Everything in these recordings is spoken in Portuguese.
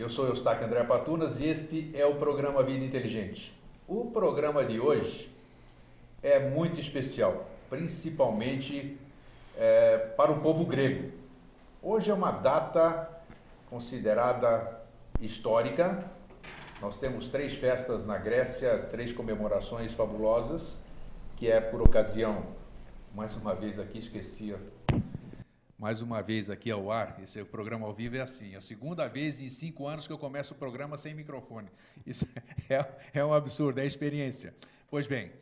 Eu sou Eustáquio André Patunas e este é o programa Vida Inteligente. O programa de hoje é muito especial, principalmente é, para o povo grego. Hoje é uma data considerada histórica. Nós temos três festas na Grécia, três comemorações fabulosas, que é por ocasião, mais uma vez aqui esqueci mais uma vez aqui ao ar. Esse programa ao vivo é assim. É a segunda vez em cinco anos que eu começo o programa sem microfone. Isso é, é um absurdo, é experiência. Pois bem,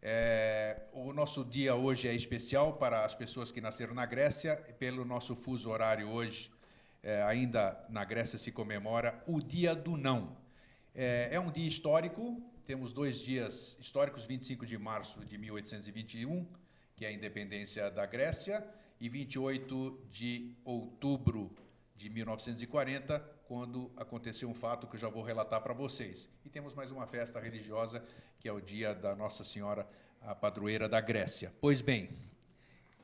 é, o nosso dia hoje é especial para as pessoas que nasceram na Grécia. Pelo nosso fuso horário hoje, é, ainda na Grécia se comemora o Dia do Não. É, é um dia histórico. Temos dois dias históricos: 25 de março de 1821, que é a independência da Grécia e 28 de outubro de 1940, quando aconteceu um fato que eu já vou relatar para vocês. E temos mais uma festa religiosa, que é o dia da Nossa Senhora, a padroeira da Grécia. Pois bem,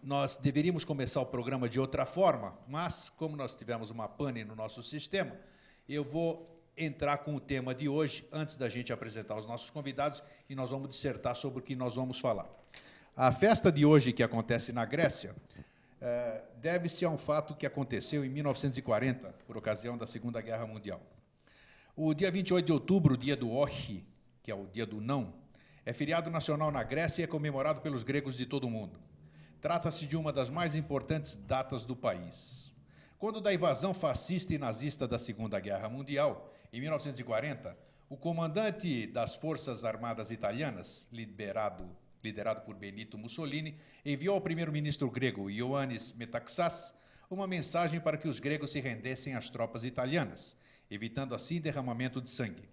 nós deveríamos começar o programa de outra forma, mas como nós tivemos uma pane no nosso sistema, eu vou entrar com o tema de hoje, antes da gente apresentar os nossos convidados, e nós vamos dissertar sobre o que nós vamos falar. A festa de hoje, que acontece na Grécia, deve-se a um fato que aconteceu em 1940, por ocasião da Segunda Guerra Mundial. O dia 28 de outubro, dia do Ochi, que é o dia do não, é feriado nacional na Grécia e é comemorado pelos gregos de todo o mundo. Trata-se de uma das mais importantes datas do país. Quando da invasão fascista e nazista da Segunda Guerra Mundial, em 1940, o comandante das Forças Armadas Italianas, liberado liderado por Benito Mussolini, enviou ao primeiro-ministro grego Ioannis Metaxas uma mensagem para que os gregos se rendessem às tropas italianas, evitando assim derramamento de sangue.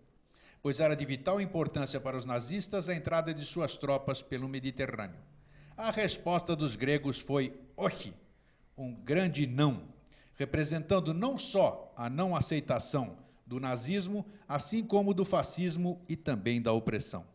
Pois era de vital importância para os nazistas a entrada de suas tropas pelo Mediterrâneo. A resposta dos gregos foi ochi, um grande não, representando não só a não aceitação do nazismo, assim como do fascismo e também da opressão.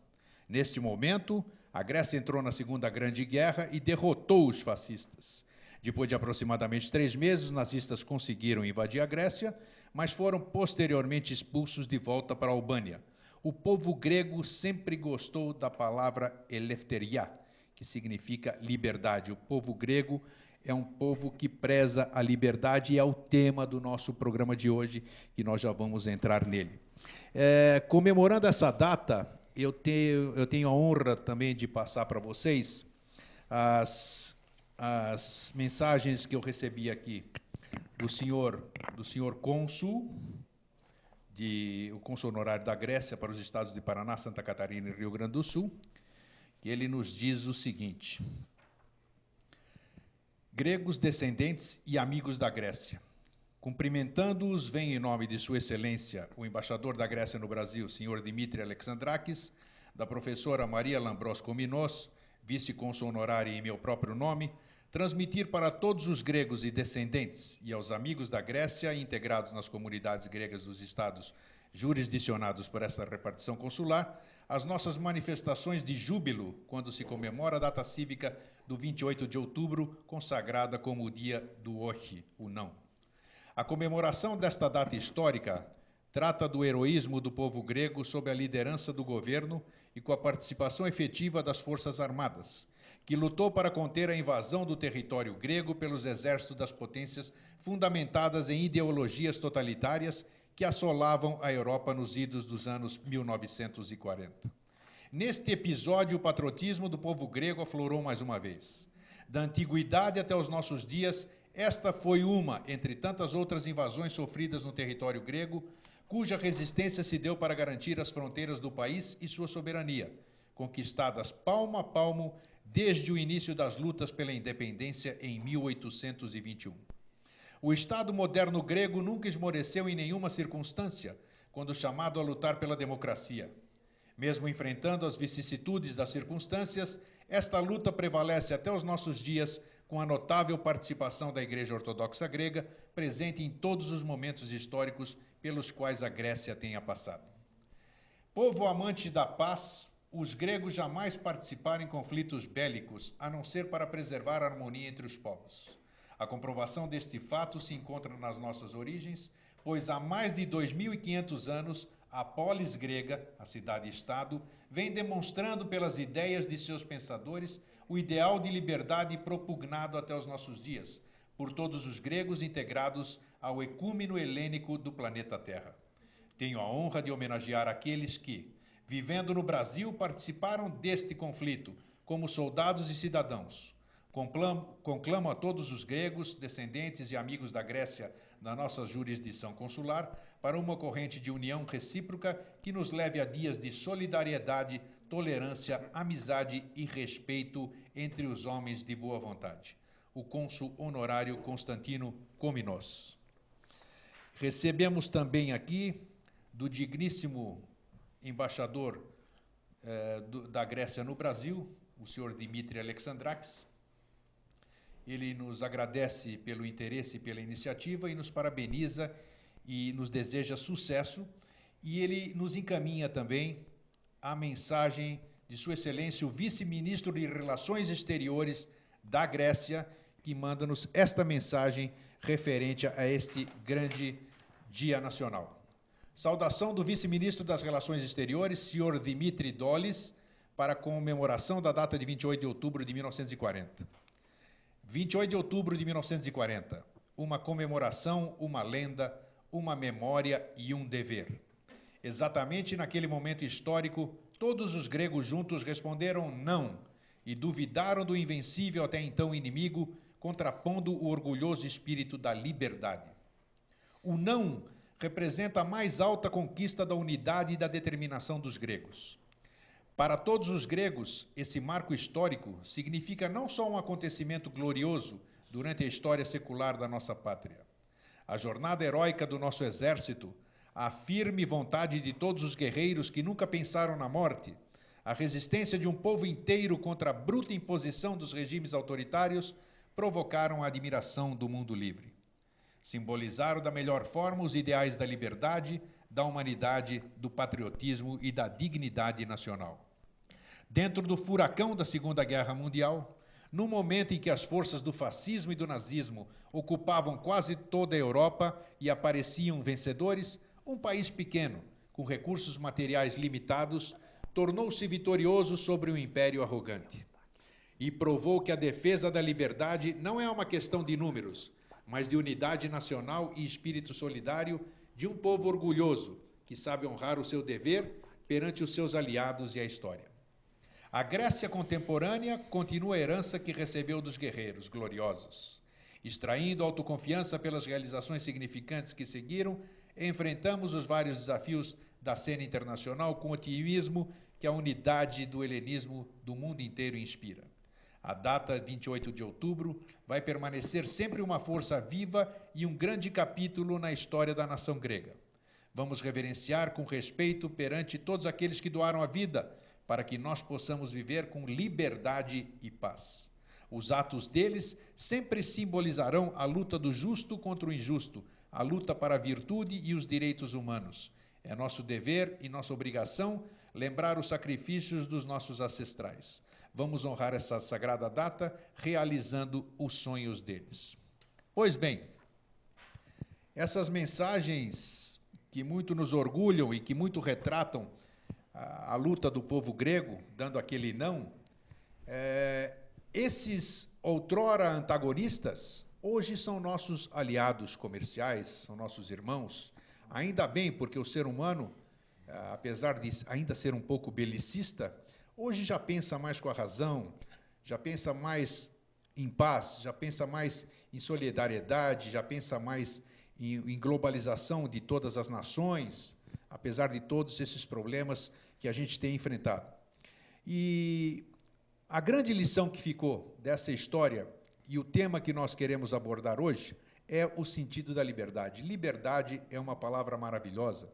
Neste momento, a Grécia entrou na Segunda Grande Guerra e derrotou os fascistas. Depois de aproximadamente três meses, os nazistas conseguiram invadir a Grécia, mas foram posteriormente expulsos de volta para a Albânia. O povo grego sempre gostou da palavra eleftheria, que significa liberdade. O povo grego é um povo que preza a liberdade e é o tema do nosso programa de hoje, que nós já vamos entrar nele. É, comemorando essa data, eu tenho, eu tenho a honra também de passar para vocês as, as mensagens que eu recebi aqui do senhor, do senhor cônsul, de, o cônsul honorário da Grécia para os estados de Paraná, Santa Catarina e Rio Grande do Sul, que ele nos diz o seguinte: Gregos descendentes e amigos da Grécia Cumprimentando-os, vem em nome de Sua Excelência o embaixador da Grécia no Brasil, senhor Dimitri Alexandrakis, da professora Maria Lambros Kominos, vice-consul honorária em meu próprio nome, transmitir para todos os gregos e descendentes e aos amigos da Grécia integrados nas comunidades gregas dos estados jurisdicionados por esta repartição consular, as nossas manifestações de júbilo quando se comemora a data cívica do 28 de outubro, consagrada como o dia do Ochi, o não. A comemoração desta data histórica trata do heroísmo do povo grego sob a liderança do governo e com a participação efetiva das Forças Armadas, que lutou para conter a invasão do território grego pelos exércitos das potências fundamentadas em ideologias totalitárias que assolavam a Europa nos idos dos anos 1940. Neste episódio, o patriotismo do povo grego aflorou mais uma vez. Da antiguidade até os nossos dias, esta foi uma, entre tantas outras invasões sofridas no território grego, cuja resistência se deu para garantir as fronteiras do país e sua soberania, conquistadas palmo a palmo desde o início das lutas pela independência em 1821. O Estado moderno grego nunca esmoreceu em nenhuma circunstância quando chamado a lutar pela democracia. Mesmo enfrentando as vicissitudes das circunstâncias, esta luta prevalece até os nossos dias com a notável participação da Igreja Ortodoxa Grega, presente em todos os momentos históricos pelos quais a Grécia tenha passado. Povo amante da paz, os gregos jamais participaram em conflitos bélicos, a não ser para preservar a harmonia entre os povos. A comprovação deste fato se encontra nas nossas origens, pois há mais de 2.500 anos a polis grega, a cidade-estado, vem demonstrando pelas ideias de seus pensadores o ideal de liberdade propugnado até os nossos dias, por todos os gregos integrados ao ecúmeno helênico do planeta Terra. Tenho a honra de homenagear aqueles que, vivendo no Brasil, participaram deste conflito como soldados e cidadãos Conclamo, conclamo, a todos os gregos, descendentes e amigos da Grécia na nossa jurisdição consular para uma corrente de união recíproca que nos leve a dias de solidariedade, tolerância, amizade e respeito entre os homens de boa vontade. O cônsul honorário Constantino Cominos. Recebemos também aqui do digníssimo embaixador eh, do, da Grécia no Brasil, o senhor Dimitri Alexandrakis, ele nos agradece pelo interesse e pela iniciativa e nos parabeniza e nos deseja sucesso. E ele nos encaminha também a mensagem de Sua Excelência, o Vice-Ministro de Relações Exteriores da Grécia, que manda-nos esta mensagem referente a este grande Dia Nacional. Saudação do Vice-Ministro das Relações Exteriores, senhor Dimitri Dolis, para a comemoração da data de 28 de outubro de 1940. 28 de outubro de 1940. Uma comemoração, uma lenda, uma memória e um dever. Exatamente naquele momento histórico, todos os gregos juntos responderam não e duvidaram do invencível até então inimigo, contrapondo o orgulhoso espírito da liberdade. O não representa a mais alta conquista da unidade e da determinação dos gregos. Para todos os gregos, esse marco histórico significa não só um acontecimento glorioso durante a história secular da nossa pátria. A jornada heróica do nosso exército, a firme vontade de todos os guerreiros que nunca pensaram na morte, a resistência de um povo inteiro contra a bruta imposição dos regimes autoritários provocaram a admiração do mundo livre. Simbolizaram da melhor forma os ideais da liberdade, da humanidade, do patriotismo e da dignidade nacional. Dentro do furacão da Segunda Guerra Mundial, no momento em que as forças do fascismo e do nazismo ocupavam quase toda a Europa e apareciam vencedores, um país pequeno, com recursos materiais limitados, tornou-se vitorioso sobre um império arrogante. E provou que a defesa da liberdade não é uma questão de números, mas de unidade nacional e espírito solidário de um povo orgulhoso que sabe honrar o seu dever perante os seus aliados e a história. A Grécia contemporânea continua a herança que recebeu dos guerreiros gloriosos. Extraindo autoconfiança pelas realizações significantes que seguiram, enfrentamos os vários desafios da cena internacional com otimismo que a unidade do helenismo do mundo inteiro inspira. A data 28 de outubro vai permanecer sempre uma força viva e um grande capítulo na história da nação grega. Vamos reverenciar com respeito perante todos aqueles que doaram a vida para que nós possamos viver com liberdade e paz. Os atos deles sempre simbolizarão a luta do justo contra o injusto, a luta para a virtude e os direitos humanos. É nosso dever e nossa obrigação lembrar os sacrifícios dos nossos ancestrais. Vamos honrar essa sagrada data realizando os sonhos deles. Pois bem, essas mensagens que muito nos orgulham e que muito retratam a, luta do povo grego, dando aquele não, é, esses outrora antagonistas, hoje são nossos aliados comerciais, são nossos irmãos. Ainda bem, porque o ser humano, é, apesar de ainda ser um pouco belicista, hoje já pensa mais com a razão, já pensa mais em paz, já pensa mais em solidariedade, já pensa mais em, em globalização de todas as nações, apesar de todos esses problemas que a gente tem enfrentado. E a grande lição que ficou dessa história e o tema que nós queremos abordar hoje é o sentido da liberdade. Liberdade é uma palavra maravilhosa,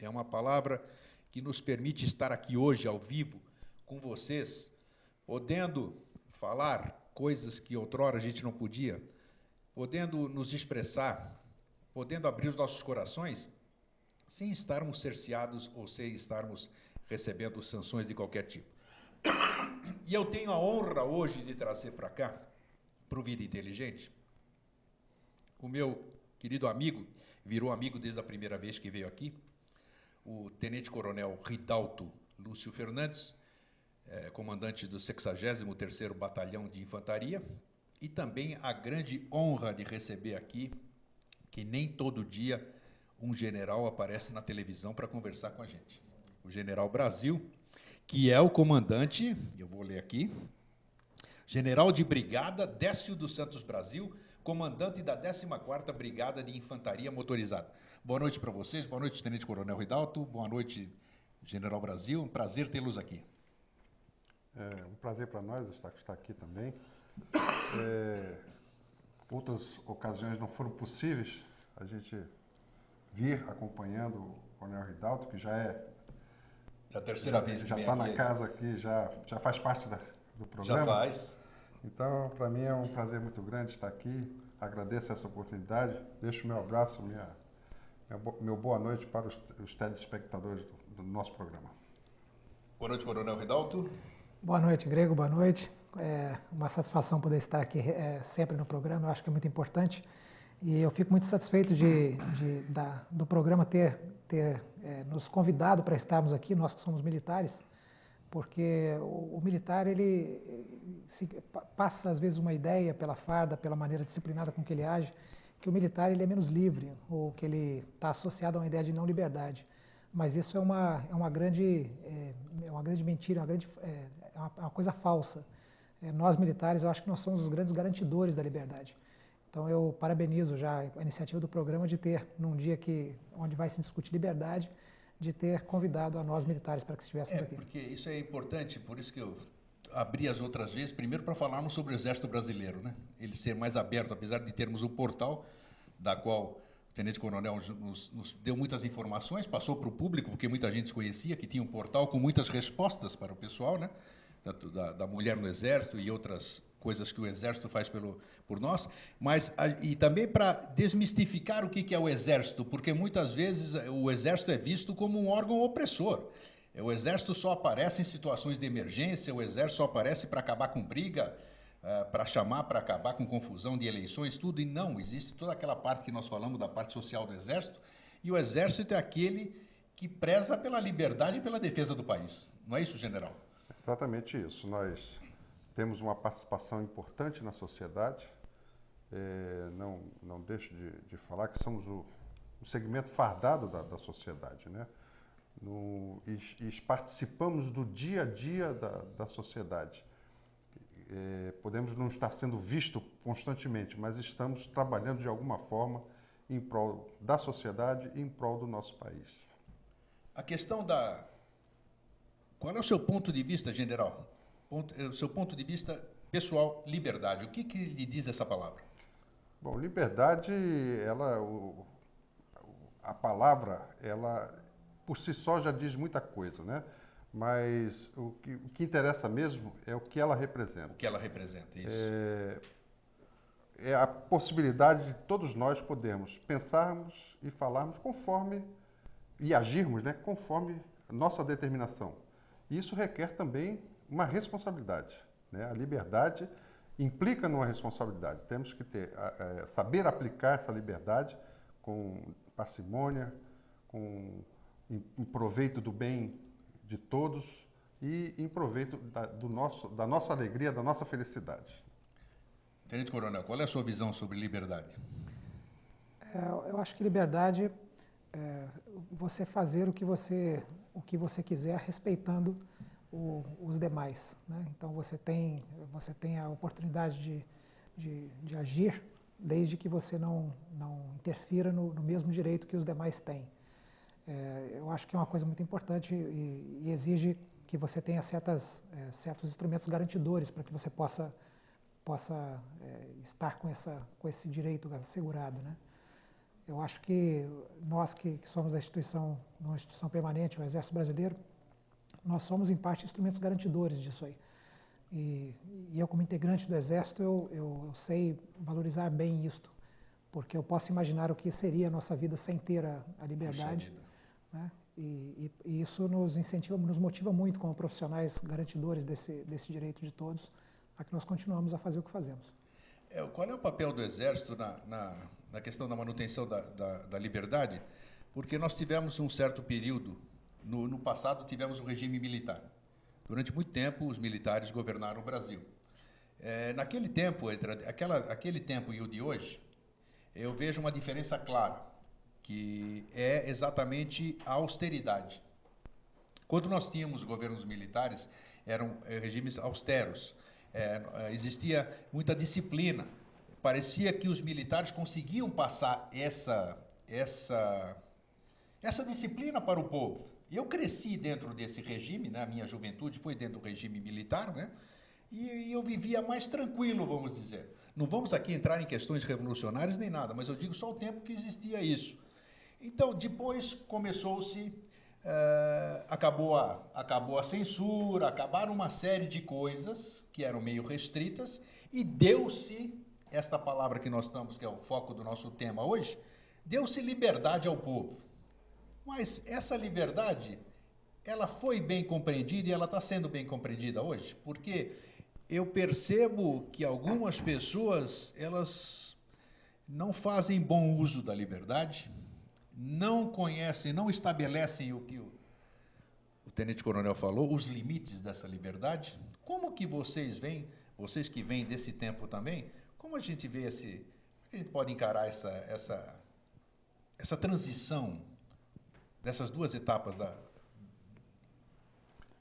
é uma palavra que nos permite estar aqui hoje, ao vivo, com vocês, podendo falar coisas que outrora a gente não podia, podendo nos expressar, podendo abrir os nossos corações sem estarmos cerceados ou sem estarmos recebendo sanções de qualquer tipo. E eu tenho a honra hoje de trazer para cá, para o Vida Inteligente, o meu querido amigo virou amigo desde a primeira vez que veio aqui, o tenente-coronel Ridalto Lúcio Fernandes, é, comandante do 63º Batalhão de Infantaria, e também a grande honra de receber aqui, que nem todo dia um general aparece na televisão para conversar com a gente. O general Brasil, que é o comandante, eu vou ler aqui, general de brigada Décio dos Santos Brasil, comandante da 14ª Brigada de Infantaria Motorizada. Boa noite para vocês, boa noite, Tenente Coronel Ridalto, boa noite, General Brasil, um prazer tê-los aqui. É um prazer para nós estar, aqui também. É, outras ocasiões não foram possíveis a gente vir acompanhando o Coronel Ridalto, que já é. É a terceira já, vez que já está na casa aqui, já, já faz parte da, do programa. Já faz. Então, para mim é um prazer muito grande estar aqui. Agradeço essa oportunidade. Deixo meu abraço, minha, minha meu boa noite para os, os telespectadores do, do nosso programa. Boa noite, Coronel Ridalto. Boa noite, Grego. Boa noite. É uma satisfação poder estar aqui é, sempre no programa. Eu acho que é muito importante. E eu fico muito satisfeito de, de da, do programa ter, ter é, nos convidado para estarmos aqui, nós que somos militares, porque o, o militar ele se, passa às vezes uma ideia pela farda, pela maneira disciplinada com que ele age, que o militar ele é menos livre ou que ele está associado a uma ideia de não liberdade. Mas isso é uma, é uma, grande, é, é uma grande mentira, uma, grande, é, é uma, é uma coisa falsa. É, nós militares, eu acho que nós somos os grandes garantidores da liberdade. Então eu parabenizo já a iniciativa do programa de ter, num dia que, onde vai se discutir liberdade, de ter convidado a nós militares para que estivéssemos é, aqui. Porque isso é importante, por isso que eu abri as outras vezes, primeiro para falarmos sobre o Exército Brasileiro, né? ele ser mais aberto, apesar de termos o portal, da qual o Tenente Coronel nos, nos deu muitas informações, passou para o público, porque muita gente desconhecia, que tinha um portal com muitas respostas para o pessoal, né? da, da, da mulher no Exército e outras coisas que o Exército faz pelo, por nós, mas e também para desmistificar o que, é o Exército, porque muitas vezes o Exército é visto como um órgão opressor. O Exército só aparece em situações de emergência, o Exército só aparece para acabar com briga, uh, para chamar para acabar com confusão de eleições, tudo, e não, existe toda aquela parte que nós falamos da parte social do Exército, e o Exército é aquele que preza pela liberdade e pela defesa do país. Não é isso, general? Exatamente isso. Nós temos uma participação importante na sociedade. É, não, não deixo de, de falar que somos o, o segmento fardado da, da sociedade, né? No, e, e, participamos do dia a dia da, da sociedade. É, podemos não estar sendo visto constantemente, mas estamos trabalhando de alguma forma em prol da sociedade e em prol do nosso país. A questão da. Qual é o seu ponto de vista, general, ponto, o seu ponto de vista pessoal, liberdade. O que, que lhe diz essa palavra? Bom, liberdade, ela, o, a palavra, ela por si só já diz muita coisa, né? Mas o que, o que interessa mesmo é o que ela representa. O que ela representa, isso. É, é a possibilidade de todos nós podermos pensarmos e falarmos conforme e agirmos, né, conforme nossa determinação. Isso requer também uma responsabilidade. Né? A liberdade implica numa responsabilidade. Temos que ter, é, saber aplicar essa liberdade com parcimônia, com em, em proveito do bem de todos e em proveito da, do nosso, da nossa alegria, da nossa felicidade. Tenente Coronel, qual é a sua visão sobre liberdade? É, eu acho que liberdade é você fazer o que você, o que você quiser, respeitando o, os demais. Né? Então você tem, você tem a oportunidade de, de, de agir desde que você não, não interfira no, no, mesmo direito que os demais têm. É, eu acho que é uma coisa muito importante e, e exige que você tenha certas, é, certos instrumentos garantidores para que você possa, possa é, estar com, essa, com esse direito assegurado. Né? Eu acho que nós que, que somos a instituição, uma instituição permanente, o Exército Brasileiro, nós somos, em parte, instrumentos garantidores disso aí. E, e eu, como integrante do Exército, eu, eu, eu, sei valorizar bem isto, porque eu posso imaginar o que seria a nossa vida sem ter a, a liberdade. Né? E, e, e, isso nos incentiva, nos motiva muito como profissionais garantidores desse, desse direito de todos, a que nós continuamos a fazer o que fazemos. É, qual é o papel do Exército na, na, na questão da manutenção da, da, da, liberdade? Porque nós tivemos um certo período, no, no passado tivemos um regime militar. Durante muito tempo, os militares governaram o Brasil. É, naquele tempo, entre aquela, aquele tempo e o de hoje, eu vejo uma diferença clara, que é exatamente a austeridade. Quando nós tínhamos governos militares, eram é, regimes austeros, é, é, existia muita disciplina. Parecia que os militares conseguiam passar essa, essa, essa disciplina para o povo. Eu cresci dentro desse regime, né? a minha juventude foi dentro do regime militar, né? e, e eu vivia mais tranquilo, vamos dizer. Não vamos aqui entrar em questões revolucionárias nem nada, mas eu digo só o tempo que existia isso. Então, depois começou-se Uh, acabou, a, acabou a censura, acabaram uma série de coisas que eram meio restritas e deu-se, esta palavra que nós estamos, que é o foco do nosso tema hoje, deu-se liberdade ao povo. Mas essa liberdade, ela foi bem compreendida e ela está sendo bem compreendida hoje, porque eu percebo que algumas pessoas, elas não fazem bom uso da liberdade, não conhecem, não estabelecem o que o, o tenente coronel falou, os limites dessa liberdade. Como que vocês veem, vocês que vêm desse tempo também, como a gente vê esse, a gente pode encarar essa essa essa transição dessas duas etapas da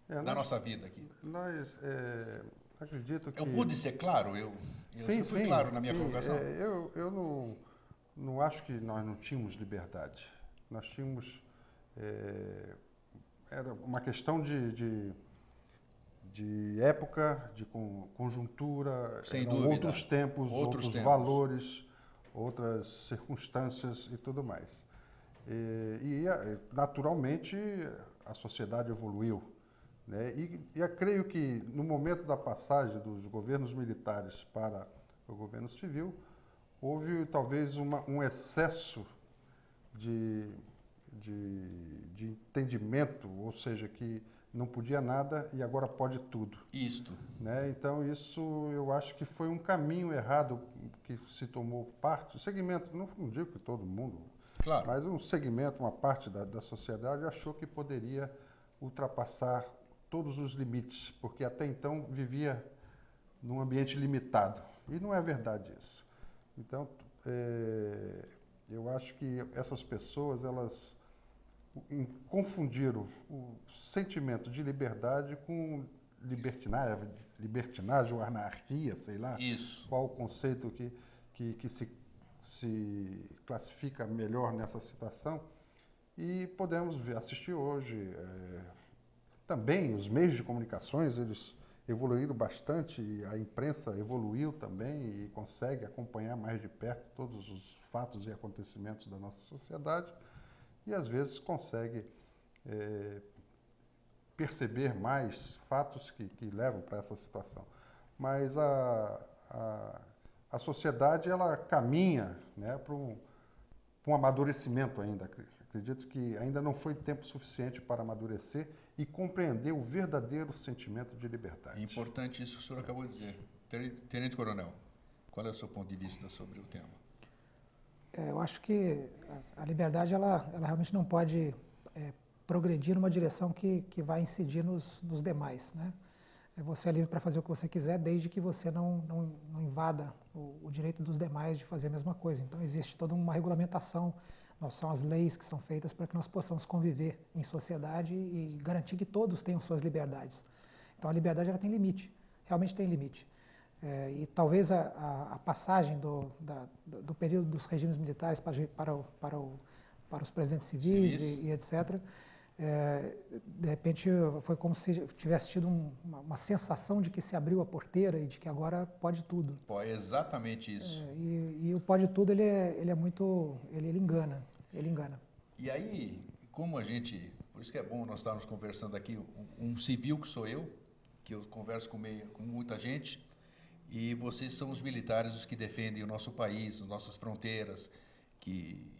é, da nós, nossa vida aqui? Nós é, acredito que eu pude ser claro, eu, eu sim, fui sim, claro na minha sim, colocação. É, eu eu não não acho que nós não tínhamos liberdade. Nós tínhamos. É, era uma questão de, de, de época, de conjuntura, outros tempos, outros, outros tempos. valores, outras circunstâncias e tudo mais. E, e naturalmente, a sociedade evoluiu. Né? E, e eu creio que no momento da passagem dos governos militares para o governo civil, houve talvez uma, um excesso de, de, de, entendimento, ou seja, que não podia nada e agora pode tudo. Isto. Né? Então, isso eu acho que foi um caminho errado que se tomou parte, segmento, não, não digo que todo mundo, claro. mas um segmento, uma parte da, da sociedade achou que poderia ultrapassar todos os limites, porque até então vivia num ambiente limitado. E não é verdade isso. Então, é, eu acho que essas pessoas, elas confundiram o sentimento de liberdade com libertinagem, libertinagem ou anarquia, sei lá. Isso. Qual o conceito que, que, que se, se classifica melhor nessa situação. E podemos assistir hoje. É, também os meios de comunicações, eles evoluíram bastante a imprensa evoluiu também e consegue acompanhar mais de perto todos os fatos e acontecimentos da nossa sociedade e às vezes consegue é, perceber mais fatos que, que levam para essa situação. Mas a, a, a sociedade ela caminha né, para um, um amadurecimento ainda. Acredito que ainda não foi tempo suficiente para amadurecer e compreender o verdadeiro sentimento de liberdade. É importante isso que o senhor acabou de dizer. Tenente Coronel, qual é o seu ponto de vista sobre o tema? É, eu acho que a liberdade ela, ela realmente não pode é, progredir numa direção que, que vai incidir nos, nos demais. Né? É, você é livre para fazer o que você quiser, desde que você não, não, não invada o, o direito dos demais de fazer a mesma coisa. Então, existe toda uma regulamentação são as leis que são feitas para que nós possamos conviver em sociedade e garantir que todos tenham suas liberdades. Então a liberdade ela tem limite, realmente tem limite. É, e talvez a, a, a passagem do, da, do, período dos regimes militares para, para, o, para, o, para os presidentes civis e, e, etc., é, de repente foi como se tivesse tido um, uma, uma, sensação de que se abriu a porteira e de que agora pode tudo. Pô, é exatamente isso. É, e, e, o pode tudo ele é, ele é muito, ele, ele engana, ele engana. E aí, como a gente, por isso que é bom nós estarmos conversando aqui, um, um civil que sou eu, que eu converso com, meio, com muita gente, e vocês são os militares os que defendem o nosso país, as nossas fronteiras, que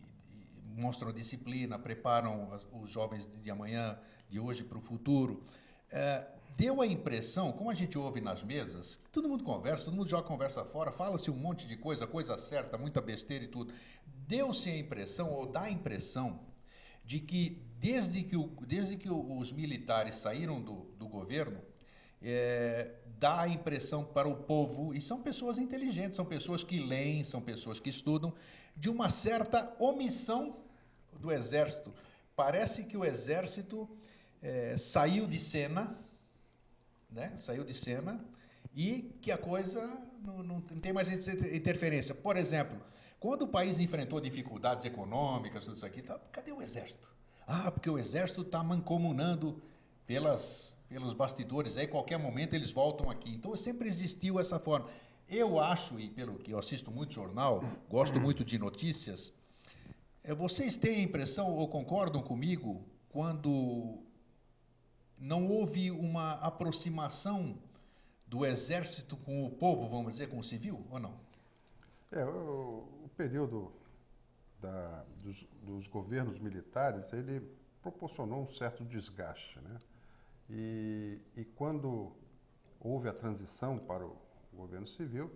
mostram disciplina, preparam os jovens de amanhã, de hoje para o futuro. É, deu a impressão, como a gente ouve nas mesas, todo mundo conversa, todo mundo joga conversa fora, fala-se um monte de coisa, coisa certa, muita besteira e tudo. Deu-se a impressão, ou dá a impressão, de que desde que, o, desde que os militares saíram do, do governo, é, dá a impressão para o povo, e são pessoas inteligentes, são pessoas que leem, são pessoas que estudam, de uma certa omissão do exército. Parece que o exército é, saiu de cena né? saiu de cena e que a coisa não, não tem mais interferência. Por exemplo, quando o país enfrentou dificuldades econômicas, tudo isso aqui, tá, cadê o exército? Ah, porque o exército está mancomunando pelas, pelos bastidores, aí qualquer momento eles voltam aqui. Então sempre existiu essa forma. Eu acho, e pelo que eu assisto muito jornal, gosto muito de notícias, vocês têm a impressão ou concordam comigo quando não houve uma aproximação do exército com o povo, vamos dizer, com o civil, ou não? É, o, o período da, dos, dos, governos militares, ele proporcionou um certo desgaste, né? E, e quando houve a transição para o governo civil,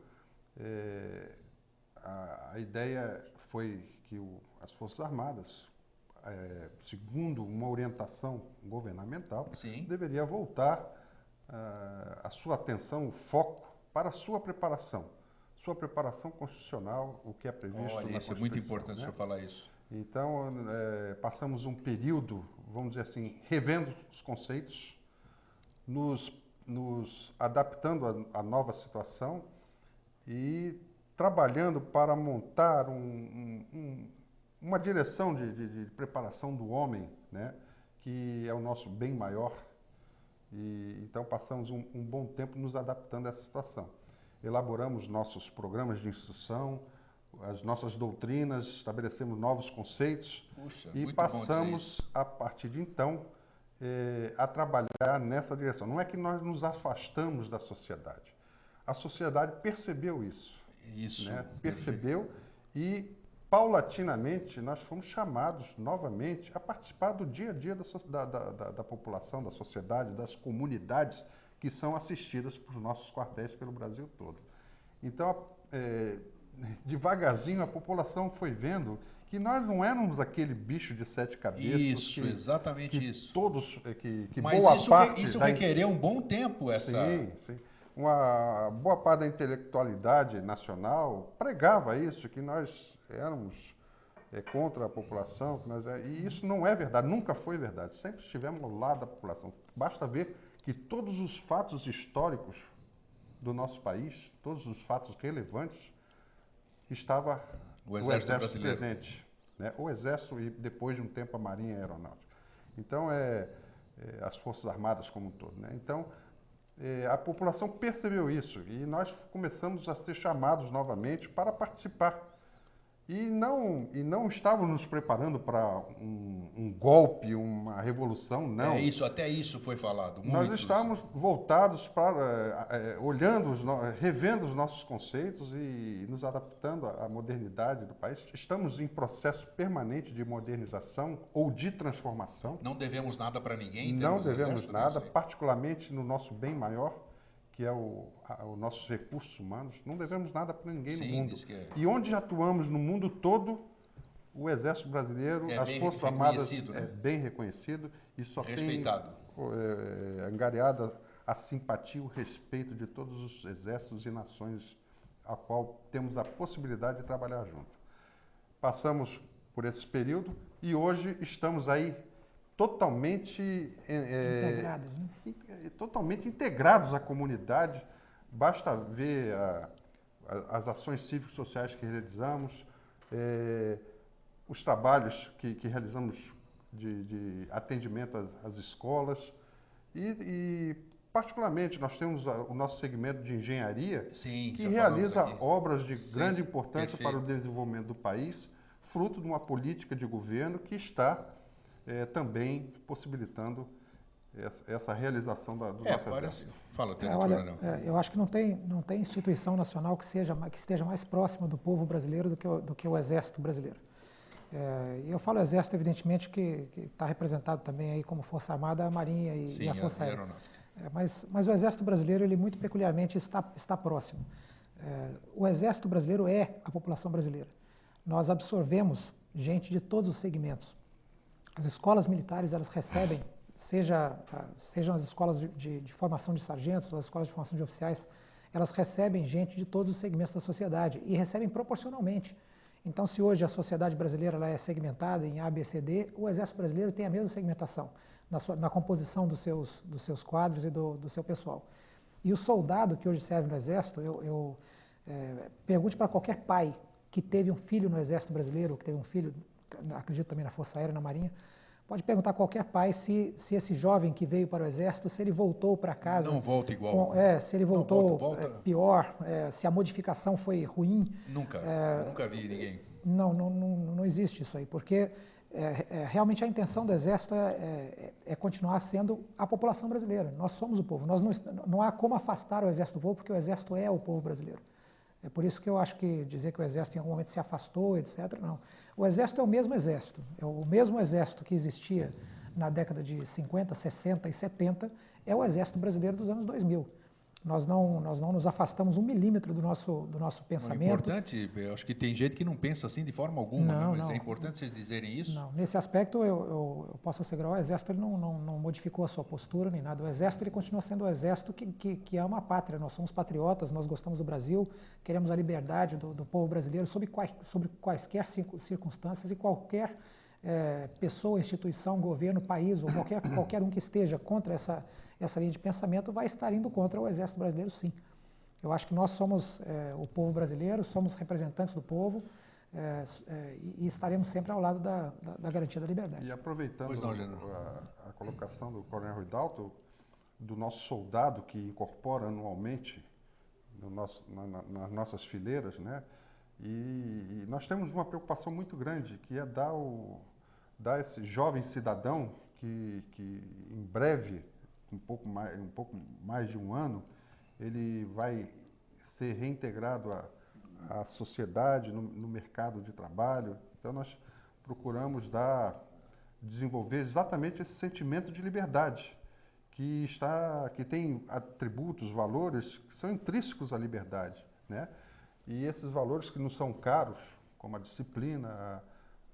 é, a, a, ideia foi que o, as Forças Armadas é, segundo uma orientação governamental, Sim. deveria voltar uh, a sua atenção, o foco para a sua preparação. Sua preparação constitucional, o que é previsto Olha, na isso é muito importante né? o senhor falar isso. Então, é, passamos um período, vamos dizer assim, revendo os conceitos, nos, nos adaptando à nova situação e trabalhando para montar um, um, um uma direção de, de, de, preparação do homem, né, que é o nosso bem maior. E, então passamos um, um, bom tempo nos adaptando a essa situação. Elaboramos nossos programas de instrução, as nossas doutrinas, estabelecemos novos conceitos Puxa, e passamos, a partir de então, eh, a trabalhar nessa direção. Não é que nós nos afastamos da sociedade. A sociedade percebeu isso. Isso. Né? Percebeu e paulatinamente, nós fomos chamados novamente a participar do dia a dia da, da, da, da população, da sociedade, das comunidades que são assistidas por nossos quartéis pelo Brasil todo. Então, é, devagarzinho, a população foi vendo que nós não éramos aquele bicho de sete cabeças. Isso, que, exatamente que isso. Todos, é, que, que Mas boa isso, parte isso requereu um bom tempo, essa... Sim, sim. Uma boa parte da intelectualidade nacional pregava isso, que nós éramos é, contra a população, que nós, é, e isso não é verdade, nunca foi verdade. Sempre estivemos ao lado da população. Basta ver que todos os fatos históricos do nosso país, todos os fatos relevantes, estava o exército, o exército presente. Né? O exército e depois de um tempo a marinha aeronáutica. Então, é, é, as forças armadas como um todo. Né? Então, é, a população percebeu isso e nós começamos a ser chamados novamente para participar e não, e não estávamos nos preparando para um, um, golpe, uma revolução, não. É isso, até isso foi falado. Nós estávamos voltados para, é, olhando, os, revendo os nossos conceitos e nos adaptando à modernidade do país. Estamos em processo permanente de modernização ou de transformação. Não devemos nada para ninguém. Não devemos nada, particularmente no nosso bem maior que é o, a, os nossos recursos humanos, não devemos nada para ninguém Sim, no mundo. É. E onde atuamos no mundo todo, o Exército Brasileiro, é as Forças Armadas né? é bem reconhecido e só Respeitado. tem é, angariada a simpatia, o respeito de todos os exércitos e nações a qual temos a possibilidade de trabalhar junto. Passamos por esse período e hoje estamos aí totalmente é, integrados, né? É, totalmente integrados à comunidade. Basta ver a, a, as ações cívicos sociais que realizamos, é, os trabalhos que, que realizamos de, de, atendimento às, às escolas e, e, particularmente nós temos o nosso segmento de engenharia Sim, que realiza obras de Sim, grande importância perfeito. para o desenvolvimento do país, fruto de uma política de governo que está é, também possibilitando essa, essa realização da, do é. Fala, é, olha, é, Eu acho que não tem, não tem instituição nacional que, seja, que esteja mais próxima do povo brasileiro do que o, do que o Exército brasileiro. É, e eu falo Exército, evidentemente, que está representado também aí como Força Armada, a Marinha e, Sim, e a Força Aérea. É, mas, mas o Exército Brasileiro, ele muito peculiarmente está, está próximo. É, o Exército Brasileiro é a população brasileira. Nós absorvemos gente de todos os segmentos. As escolas militares, elas recebem, seja, sejam as escolas de, de formação de sargentos ou as escolas de formação de oficiais, elas recebem gente de todos os segmentos da sociedade e recebem proporcionalmente. Então, se hoje a sociedade brasileira é segmentada em A, B, C, D, o Exército Brasileiro tem a mesma segmentação na, sua, na composição dos seus, dos seus quadros e do, do, seu pessoal. E o soldado que hoje serve no Exército, eu, eu é, pergunte para qualquer pai que teve um filho no Exército Brasileiro, que teve um filho, acredito também na Força Aérea, na Marinha, Pode perguntar a qualquer pai se, se esse jovem que veio para o exército, se ele voltou para casa. Não volta igual. Com, é, se ele voltou volta, volta. É, pior, é, se a modificação foi ruim. Nunca, é, nunca vi ninguém. Não, não, não, não existe isso aí, porque é, é, realmente a intenção do exército é, é, continuar sendo a população brasileira. Nós somos o povo. Nós não, não há como afastar o exército do povo, porque o exército é o povo brasileiro. É por isso que eu acho que dizer que o Exército em algum momento se afastou, etc., não. O Exército é o mesmo Exército. É o mesmo Exército que existia na década de 50, 60 e 70, é o Exército Brasileiro dos anos 2000. Nós não, nós não nos afastamos um milímetro do nosso, do nosso pensamento. É importante, eu acho que tem gente que não pensa assim de forma alguma, não, né? mas não. é importante vocês dizerem isso. Não, nesse aspecto eu, eu, eu, posso assegurar, o Exército não, não, não, modificou a sua postura nem nada. O Exército ele continua sendo o Exército que, que, que ama a pátria. Nós somos patriotas, nós gostamos do Brasil, queremos a liberdade do, do povo brasileiro sobre, quais, sobre quaisquer circunstâncias e qualquer é, pessoa, instituição, governo, país ou qualquer, qualquer um que esteja contra essa essa linha de pensamento vai estar indo contra o Exército Brasileiro, sim. Eu acho que nós somos é, o povo brasileiro, somos representantes do povo é, é, e, estaremos sempre ao lado da, da, da garantia da liberdade. E aproveitando não, a, a, colocação do Coronel Ruidalto, do nosso soldado que incorpora anualmente no nosso, na, na, nas nossas fileiras, né? E, e, nós temos uma preocupação muito grande, que é dar, o, dar esse jovem cidadão que, que em breve um pouco mais, um pouco mais de um ano, ele vai ser reintegrado à, à sociedade, no, no, mercado de trabalho. Então, nós procuramos dar, desenvolver exatamente esse sentimento de liberdade, que, está, que tem atributos, valores que são intrínsecos à liberdade. Né? E esses valores que não são caros, como a disciplina,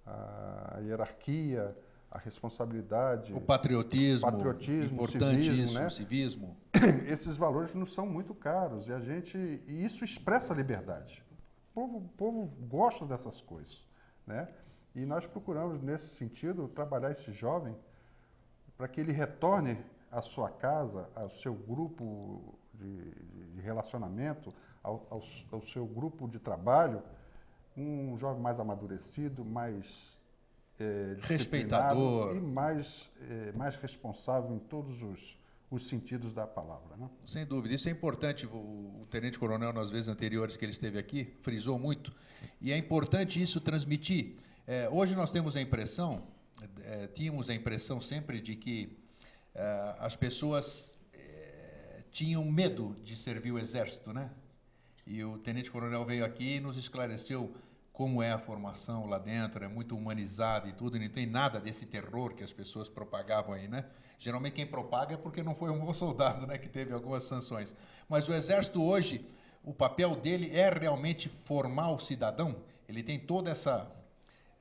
a, a hierarquia, a responsabilidade, o patriotismo, patriotismo importantíssimo, né? civismo, Esses valores não são muito caros e a gente e isso expressa a liberdade. O povo, o povo gosta dessas coisas, né? E nós procuramos nesse sentido trabalhar esse jovem para que ele retorne à sua casa, ao seu grupo de, de relacionamento, ao, ao, ao seu grupo de trabalho, um jovem mais amadurecido, mais é, respeitador e mais, é, mais responsável em todos os, os sentidos da palavra. Né? Sem dúvida, isso é importante. O, o Tenente Coronel, nas vezes anteriores que ele esteve aqui, frisou muito, e é importante isso transmitir. É, hoje nós temos a impressão, é, tínhamos a impressão sempre de que é, as pessoas tinham medo de servir o Exército, né? E o Tenente Coronel veio aqui e nos esclareceu como é a formação lá dentro, é muito humanizada e tudo, não tem nada desse terror que as pessoas propagavam aí, né? Geralmente quem propaga é porque não foi um bom soldado, né, que teve algumas sanções. Mas o exército hoje, o papel dele é realmente formar o cidadão. Ele tem toda essa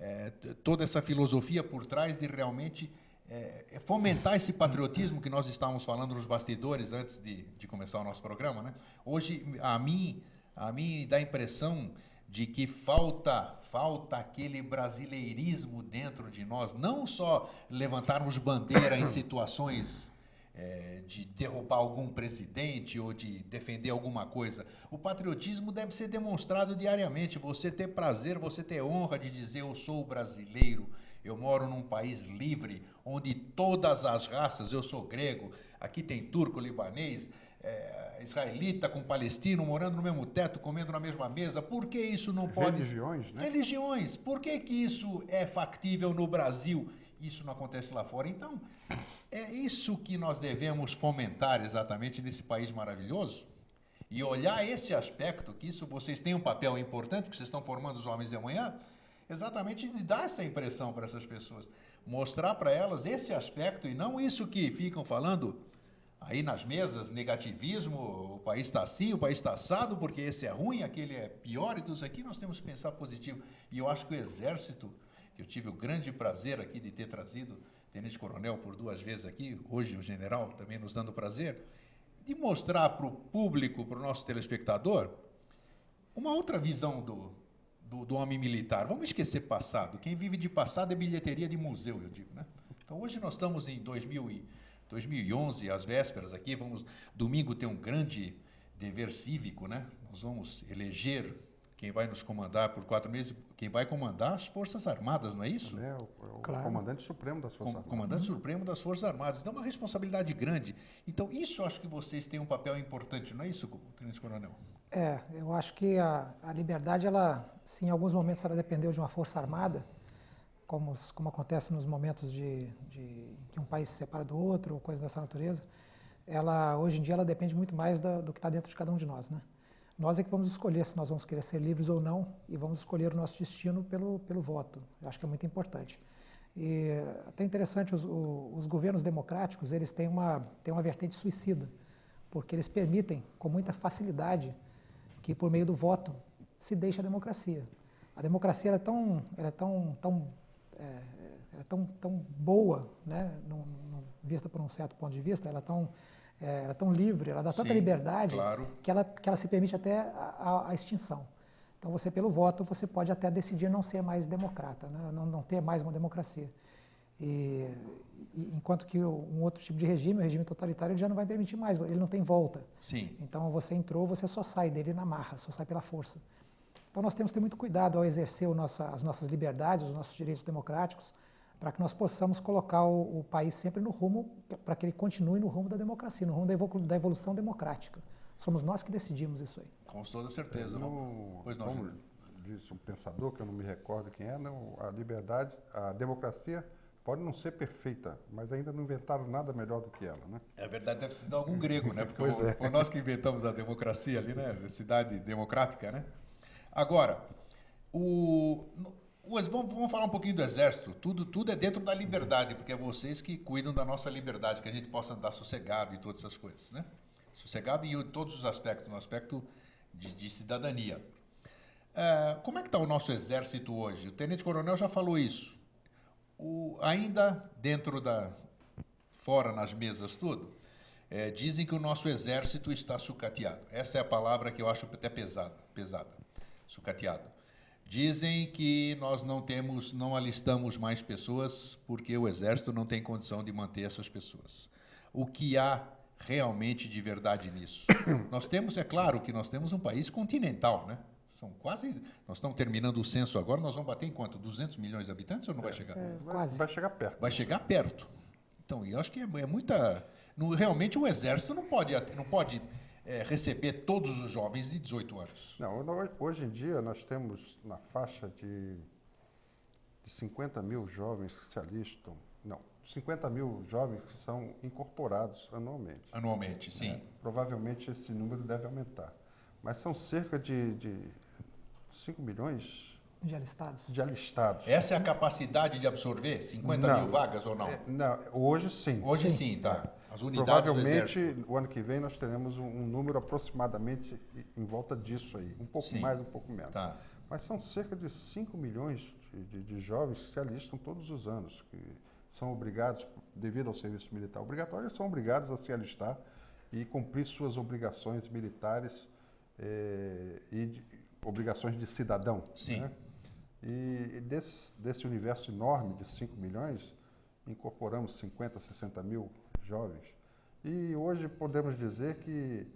é, toda essa filosofia por trás de realmente é, é fomentar esse patriotismo que nós estávamos falando nos bastidores antes de, de começar o nosso programa, né? Hoje a mim a mim dá a impressão de que falta falta aquele brasileirismo dentro de nós, não só levantarmos bandeira em situações é, de derrubar algum presidente ou de defender alguma coisa. O patriotismo deve ser demonstrado diariamente. Você ter prazer, você ter honra de dizer eu sou brasileiro, eu moro num país livre, onde todas as raças, eu sou grego, aqui tem turco, libanês, é, israelita com palestino morando no mesmo teto, comendo na mesma mesa. Por que isso não pode. Religiões, né? Religiões. Por que, que isso é factível no Brasil? Isso não acontece lá fora. Então, é isso que nós devemos fomentar exatamente nesse país maravilhoso. E olhar esse aspecto, que isso vocês têm um papel importante, porque vocês estão formando os homens de amanhã, exatamente de dar essa impressão para essas pessoas. Mostrar para elas esse aspecto e não isso que ficam falando aí nas mesas, negativismo, o país está assim, o país está assado, porque esse é ruim, aquele é pior e tudo isso aqui, nós temos que pensar positivo. E eu acho que o Exército, que eu tive o grande prazer aqui de ter trazido Tenente Coronel por duas vezes aqui, hoje o General também nos dando prazer, de mostrar para o público, para o nosso telespectador, uma outra visão do, do, do, homem militar. Vamos esquecer passado. Quem vive de passado é bilheteria de museu, eu digo. Né? Então, hoje nós estamos em 2000 e, 2011, às vésperas aqui, vamos domingo ter um grande dever cívico, né? Nós vamos eleger quem vai nos comandar por quatro meses, quem vai comandar as Forças Armadas, não é isso? É, o, o claro. comandante supremo das Forças Com, Armadas. Comandante uhum. supremo das Forças Armadas. Então, é uma responsabilidade grande. Então, isso eu acho que vocês têm um papel importante, não é isso, Tenente Coronel? É, eu acho que a, a liberdade, ela, se em alguns momentos ela dependeu de uma Força Armada, como, como acontece nos momentos de, de que um país se separa do outro, ou coisa dessa natureza, ela, hoje em dia, ela depende muito mais da, do que está dentro de cada um de nós, né? Nós é que vamos escolher se nós vamos querer ser livres ou não e vamos escolher o nosso destino pelo, pelo voto. Eu acho que é muito importante. E até interessante, os, os governos democráticos, eles têm uma, têm uma vertente suicida, porque eles permitem com muita facilidade que por meio do voto se deixe a democracia. A democracia é tão, é tão, tão, é, é tão, tão boa, né, no, vista por um certo ponto de vista, ela é tão é, ela é tão livre, ela dá tanta Sim, liberdade claro. que, ela, que ela se permite até a, a, extinção. Então, você, pelo voto, você pode até decidir não ser mais democrata, né? não, não ter mais uma democracia. E, e, enquanto que um outro tipo de regime, o regime totalitário, ele já não vai permitir mais, ele não tem volta. Sim. Então, você entrou, você só sai dele na marra, só sai pela força. Então, nós temos que ter muito cuidado ao exercer nossa, as nossas liberdades, os nossos direitos democráticos, para que nós possamos colocar o, o país sempre no rumo, para que ele continue no rumo da democracia, no rumo da, evolu da, evolução democrática. Somos nós que decidimos isso aí. Com toda certeza. No, pois não, como disse um pensador, que eu não me recordo quem é, não, a liberdade, a democracia pode não ser perfeita, mas ainda não inventaram nada melhor do que ela, né? É verdade, deve ser de algum grego, né? Porque pois o, é. foi nós que inventamos a democracia ali, né? A cidade democrática, né? Agora, o, Vamos, falar um pouquinho do Exército. Tudo, tudo é dentro da liberdade, porque é vocês que cuidam da nossa liberdade, que a gente possa andar sossegado e todas essas coisas, né? Sossegado em todos os aspectos, no aspecto de, de cidadania. É, como é que está o nosso Exército hoje? O Tenente Coronel já falou isso. O, ainda dentro da... fora nas mesas tudo, é, dizem que o nosso Exército está sucateado. Essa é a palavra que eu acho até pesada, pesada. Sucateado. Dizem que nós não temos, não alistamos mais pessoas porque o exército não tem condição de manter essas pessoas. O que há realmente de verdade nisso? nós temos, é claro, que nós temos um país continental, né? São quase, nós estamos terminando o censo agora, nós vamos bater em quanto? 200 milhões de habitantes ou não vai chegar? É, quase. Vai chegar perto. Vai chegar perto. Então, eu acho que é, é muita, no, realmente o exército não pode, não pode é, receber todos os jovens de 18 anos? Não, hoje em dia nós temos na faixa de, de 50 mil jovens que se alistam, não, 50 mil jovens que são incorporados anualmente. Anualmente, sim. É, provavelmente esse número deve aumentar. Mas são cerca de, de 5 milhões de alistados. De alistados. Essa é a capacidade de absorver 50 não, mil vagas ou não? É, não, hoje sim. Hoje sim, sim tá. As unidades Provavelmente, o ano que vem, nós teremos um, número aproximadamente em volta disso aí. Um pouco sim. mais, um pouco menos. Tá. Mas são cerca de 5 milhões de, de, de, jovens que se alistam todos os anos, que são obrigados, devido ao serviço militar obrigatório, são obrigados a se alistar e cumprir suas obrigações militares é, e de, obrigações de cidadão. Sim. Né? E desse, desse universo enorme de 5 milhões, incorporamos 50, 60 mil jovens. E hoje podemos dizer que,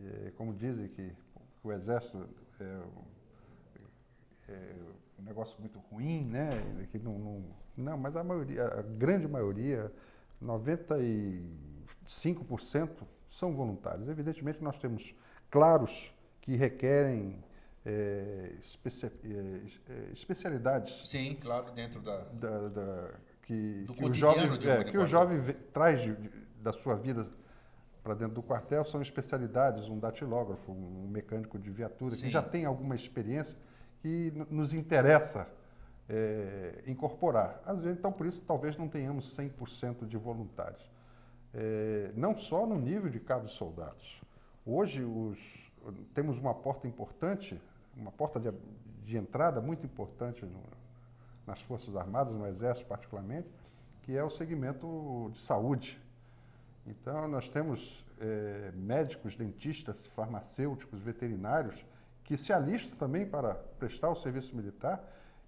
é, como dizem que o Exército é, é, um negócio muito ruim, né? Que não, não, não, mas a maioria, a grande maioria, 95% são voluntários. Evidentemente nós temos claros que requerem é, é, é, especialidades. Sim, claro, dentro da, da, da que, que o jovem, é, que o jovem traz de, de, da sua vida para dentro do quartel são especialidades, um datilógrafo, um mecânico de viatura, Sim. que já tem alguma experiência que nos interessa é, incorporar. Às vezes, então, por isso, talvez não tenhamos 100% de voluntários. é, não só no nível de cabos soldados. Hoje os, temos uma porta importante, uma porta de, de entrada muito importante no, nas Forças Armadas, no Exército particularmente, que é o segmento de saúde. Então, nós temos é, médicos, dentistas, farmacêuticos, veterinários que se alistam também para prestar o serviço militar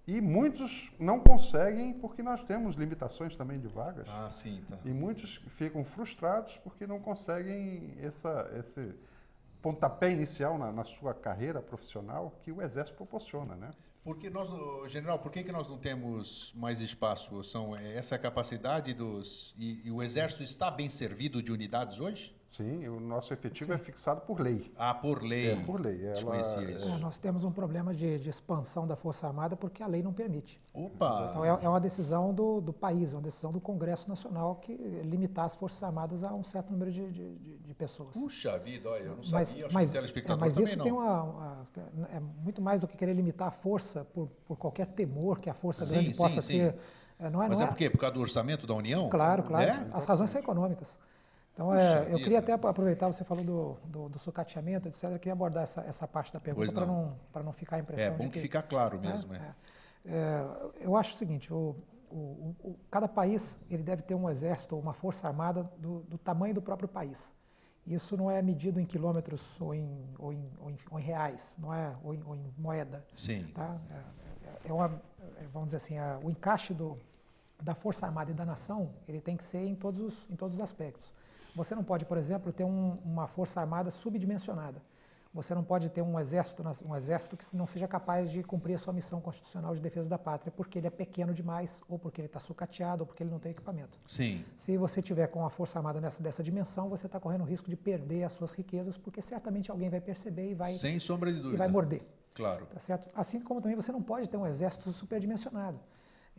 e muitos não conseguem porque nós temos limitações também de vagas. Ah, sim, tá. E muitos ficam frustrados porque não conseguem essa, esse pontapé inicial na, na sua carreira profissional que o Exército proporciona, né? Porque nós, general, por que, que nós não temos mais espaço? São é, essa capacidade dos e, e o exército está bem servido de unidades hoje? Sim, o nosso efetivo Sim. é fixado por lei. Ah, por lei. É, por lei. Ela, isso. É, nós temos um problema de, de, expansão da Força Armada porque a lei não permite. Opa! Então, é, é uma decisão do, do, país, é uma decisão do Congresso Nacional que limitar as Forças Armadas a um certo número de, de, de pessoas. Puxa vida, olha, eu não mas, sabia, mas, acho telespectador é, mas isso não. tem uma, uma, É muito mais do que querer limitar a força por, por qualquer temor que a força sim, grande sim, possa sim. ser... É, não é, mas não é, é por quê? Por causa do orçamento da União? Claro, claro. É? As razões são econômicas. Então, é, eu queria até aproveitar, você falou do, do, do sucateamento, etc. Eu queria abordar essa, essa parte da pergunta para não, não, não ficar a impressão. É bom que, que ficar claro né, mesmo. É, é, eu acho o seguinte: o, o, o, cada país ele deve ter um exército ou uma força armada do, do, tamanho do próprio país. Isso não é medido em quilômetros ou em, ou em, ou em, ou em reais, não é, ou em, ou em, moeda. Sim. Tá? É, é uma, é, vamos dizer assim, o encaixe do, da força armada e da nação ele tem que ser em todos os, em todos os aspectos. Você não pode, por exemplo, ter um, uma força armada subdimensionada. Você não pode ter um exército, um exército que não seja capaz de cumprir a sua missão constitucional de defesa da pátria porque ele é pequeno demais, ou porque ele está sucateado, ou porque ele não tem equipamento. Sim. Se você tiver com a força armada nessa, dessa dimensão, você está correndo o risco de perder as suas riquezas, porque certamente alguém vai perceber e vai, Sem sombra de dúvida. E vai morder. Claro. Tá certo? Assim como também você não pode ter um exército superdimensionado.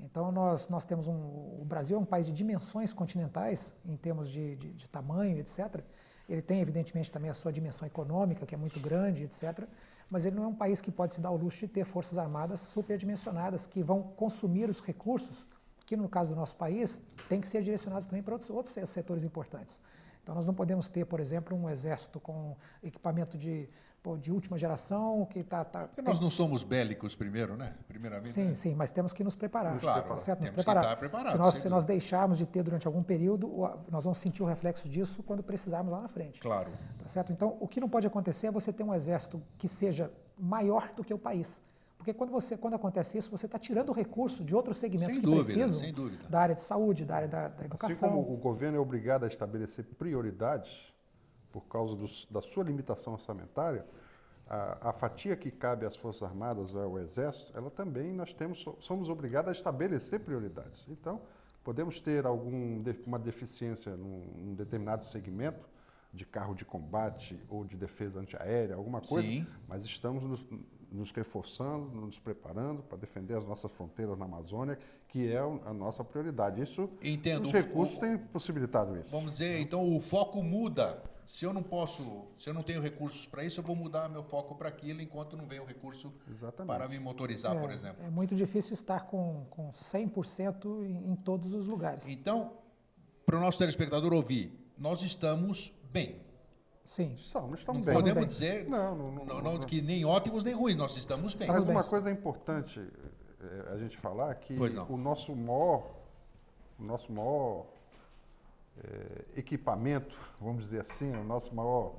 Então, nós, nós temos um. O Brasil é um país de dimensões continentais, em termos de, de, de, tamanho, etc. Ele tem, evidentemente, também a sua dimensão econômica, que é muito grande, etc. Mas ele não é um país que pode se dar o luxo de ter forças armadas superdimensionadas, que vão consumir os recursos, que no caso do nosso país, tem que ser direcionados também para outros, outros setores importantes. Então, nós não podemos ter, por exemplo, um exército com equipamento de pô, de última geração, que está... Tá, Porque nós não somos bélicos primeiro, né? Primeiramente. Sim, né? sim, mas temos que nos preparar. Claro, tá certo? Nos preparar. preparados. Se nós, se nós deixarmos de ter durante algum período, nós vamos sentir o reflexo disso quando precisarmos lá na frente. Claro. Tá certo? Então, o que não pode acontecer é você ter um exército que seja maior do que o país. Porque quando, você, quando acontece isso, você está tirando recurso de outros segmentos sem que dúvida, precisam sem dúvida. da área de saúde, da área da, da educação. Assim como o governo é obrigado a estabelecer prioridades por causa dos, da sua limitação orçamentária, a, a, fatia que cabe às Forças Armadas ou ao Exército, ela também nós temos, somos obrigados a estabelecer prioridades. Então, podemos ter alguma deficiência num, num, determinado segmento de carro de combate ou de defesa antiaérea, alguma coisa, Sim. mas estamos nos, nos reforçando, nos preparando para defender as nossas fronteiras na Amazônia, que é a nossa prioridade. Isso, Entendo. os recursos o, têm possibilitado isso. Vamos dizer, então o foco muda se eu não posso, se eu não tenho recursos para isso, eu vou mudar meu foco para aquilo enquanto não vem o recurso Exatamente. para me motorizar, é, por exemplo. É muito difícil estar com, com 100% em, em todos os lugares. Então, para o nosso telespectador ouvir, nós estamos bem. Sim. Estamos, estamos não bem. podemos dizer não, não, não, não, que nem ótimos nem ruins, nós estamos bem. Mas uma coisa importante é, a gente falar que o nosso maior, o nosso maior é, equipamento, vamos dizer assim, o nosso maior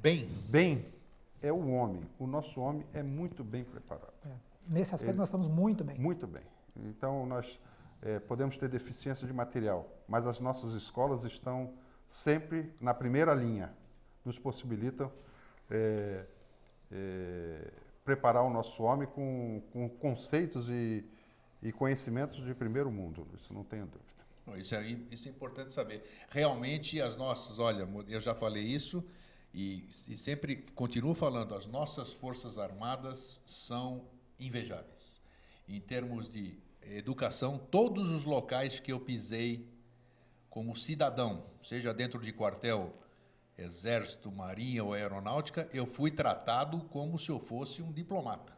bem, bem é o homem. O nosso homem é muito bem preparado. É. Nesse aspecto Ele, nós estamos muito bem. Muito bem. Então nós é, podemos ter deficiência de material, mas as nossas escolas estão sempre na primeira linha, nos possibilitam é, é, preparar o nosso homem com, com conceitos e, e conhecimentos de primeiro mundo. Isso não tenho dúvida. Isso é, isso é importante saber. Realmente, as nossas, olha, eu já falei isso e, e sempre continuo falando, as nossas Forças Armadas são invejáveis. Em termos de educação, todos os locais que eu pisei como cidadão, seja dentro de quartel, exército, marinha ou aeronáutica, eu fui tratado como se eu fosse um diplomata.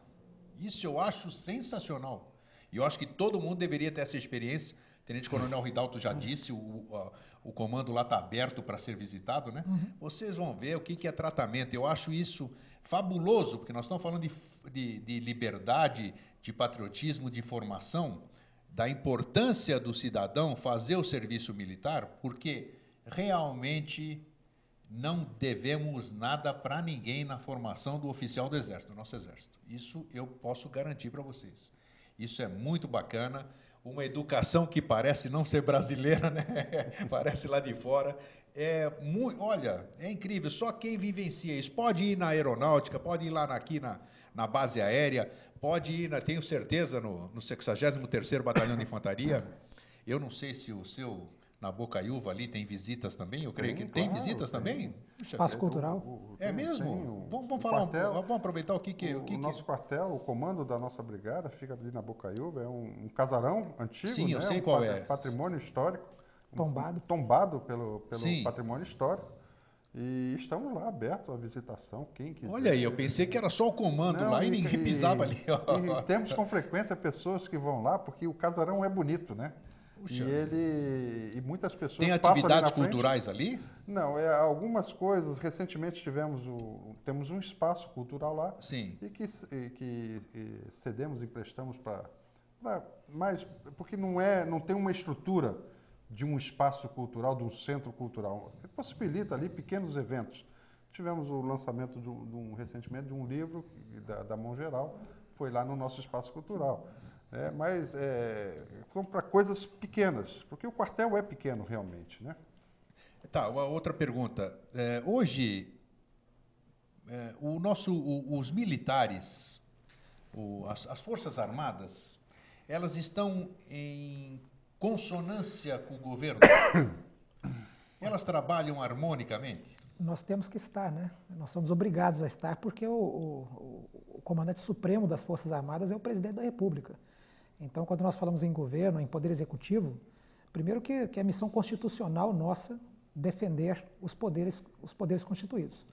Isso eu acho sensacional. E eu acho que todo mundo deveria ter essa experiência Tenente Coronel Ridalto já disse, o, o, o comando lá está aberto para ser visitado, né? Uhum. Vocês vão ver o que, que é tratamento. Eu acho isso fabuloso, porque nós estamos falando de, de, de liberdade, de patriotismo, de formação, da importância do cidadão fazer o serviço militar, porque realmente não devemos nada para ninguém na formação do oficial do Exército, do nosso Exército. Isso eu posso garantir para vocês. Isso é muito bacana. Uma educação que parece não ser brasileira, né? parece lá de fora. É muito, olha, é incrível. Só quem vivencia isso pode ir na aeronáutica, pode ir lá aqui na, na base aérea, pode ir, na, tenho certeza, no, no 63º Batalhão de Infantaria. Eu não sei se o seu na Bocaiúva ali tem visitas também? Eu creio tem, que tem visitas tem. também? Espaço cultural. O, o, é mesmo? vamos, vamos falar quartel, um, vamos aproveitar o que que o, o que, nosso quartel, o comando da nossa brigada fica ali na Bocaiúva, é um, um casarão antigo, Sim, né? eu sei um qual é. Patrimônio histórico. Tombado. tombado pelo, pelo patrimônio histórico. E estamos lá abertos à visitação, quem quiser. Olha aí, eu pensei que era só o comando Não, lá e, e ninguém pisava ali. E temos com frequência pessoas que vão lá, porque o casarão é bonito, né? Puxa. E ele e muitas pessoas tem atividades ali culturais ali? Não, é algumas coisas. Recentemente tivemos o temos um espaço cultural lá. Sim. E que e, que e cedemos, emprestamos para mais porque não é não tem uma estrutura de um espaço cultural, de um centro cultural. Possibilita ali pequenos eventos. Tivemos o lançamento de um, de um recentemente de um livro da, da Mão Geral, foi lá no nosso espaço cultural. É, mas é, para coisas pequenas, porque o quartel é pequeno realmente. Né? Tá, uma outra pergunta. É, hoje, é, o nosso, o, os militares, o, as, as, Forças Armadas, elas estão em consonância com o governo? elas trabalham harmonicamente? Nós temos que estar, né? Nós somos obrigados a estar, porque o, o, o comandante supremo das Forças Armadas é o presidente da República. Então, quando nós falamos em governo, em poder executivo, primeiro que, que é a missão constitucional nossa defender os poderes, os poderes constituídos.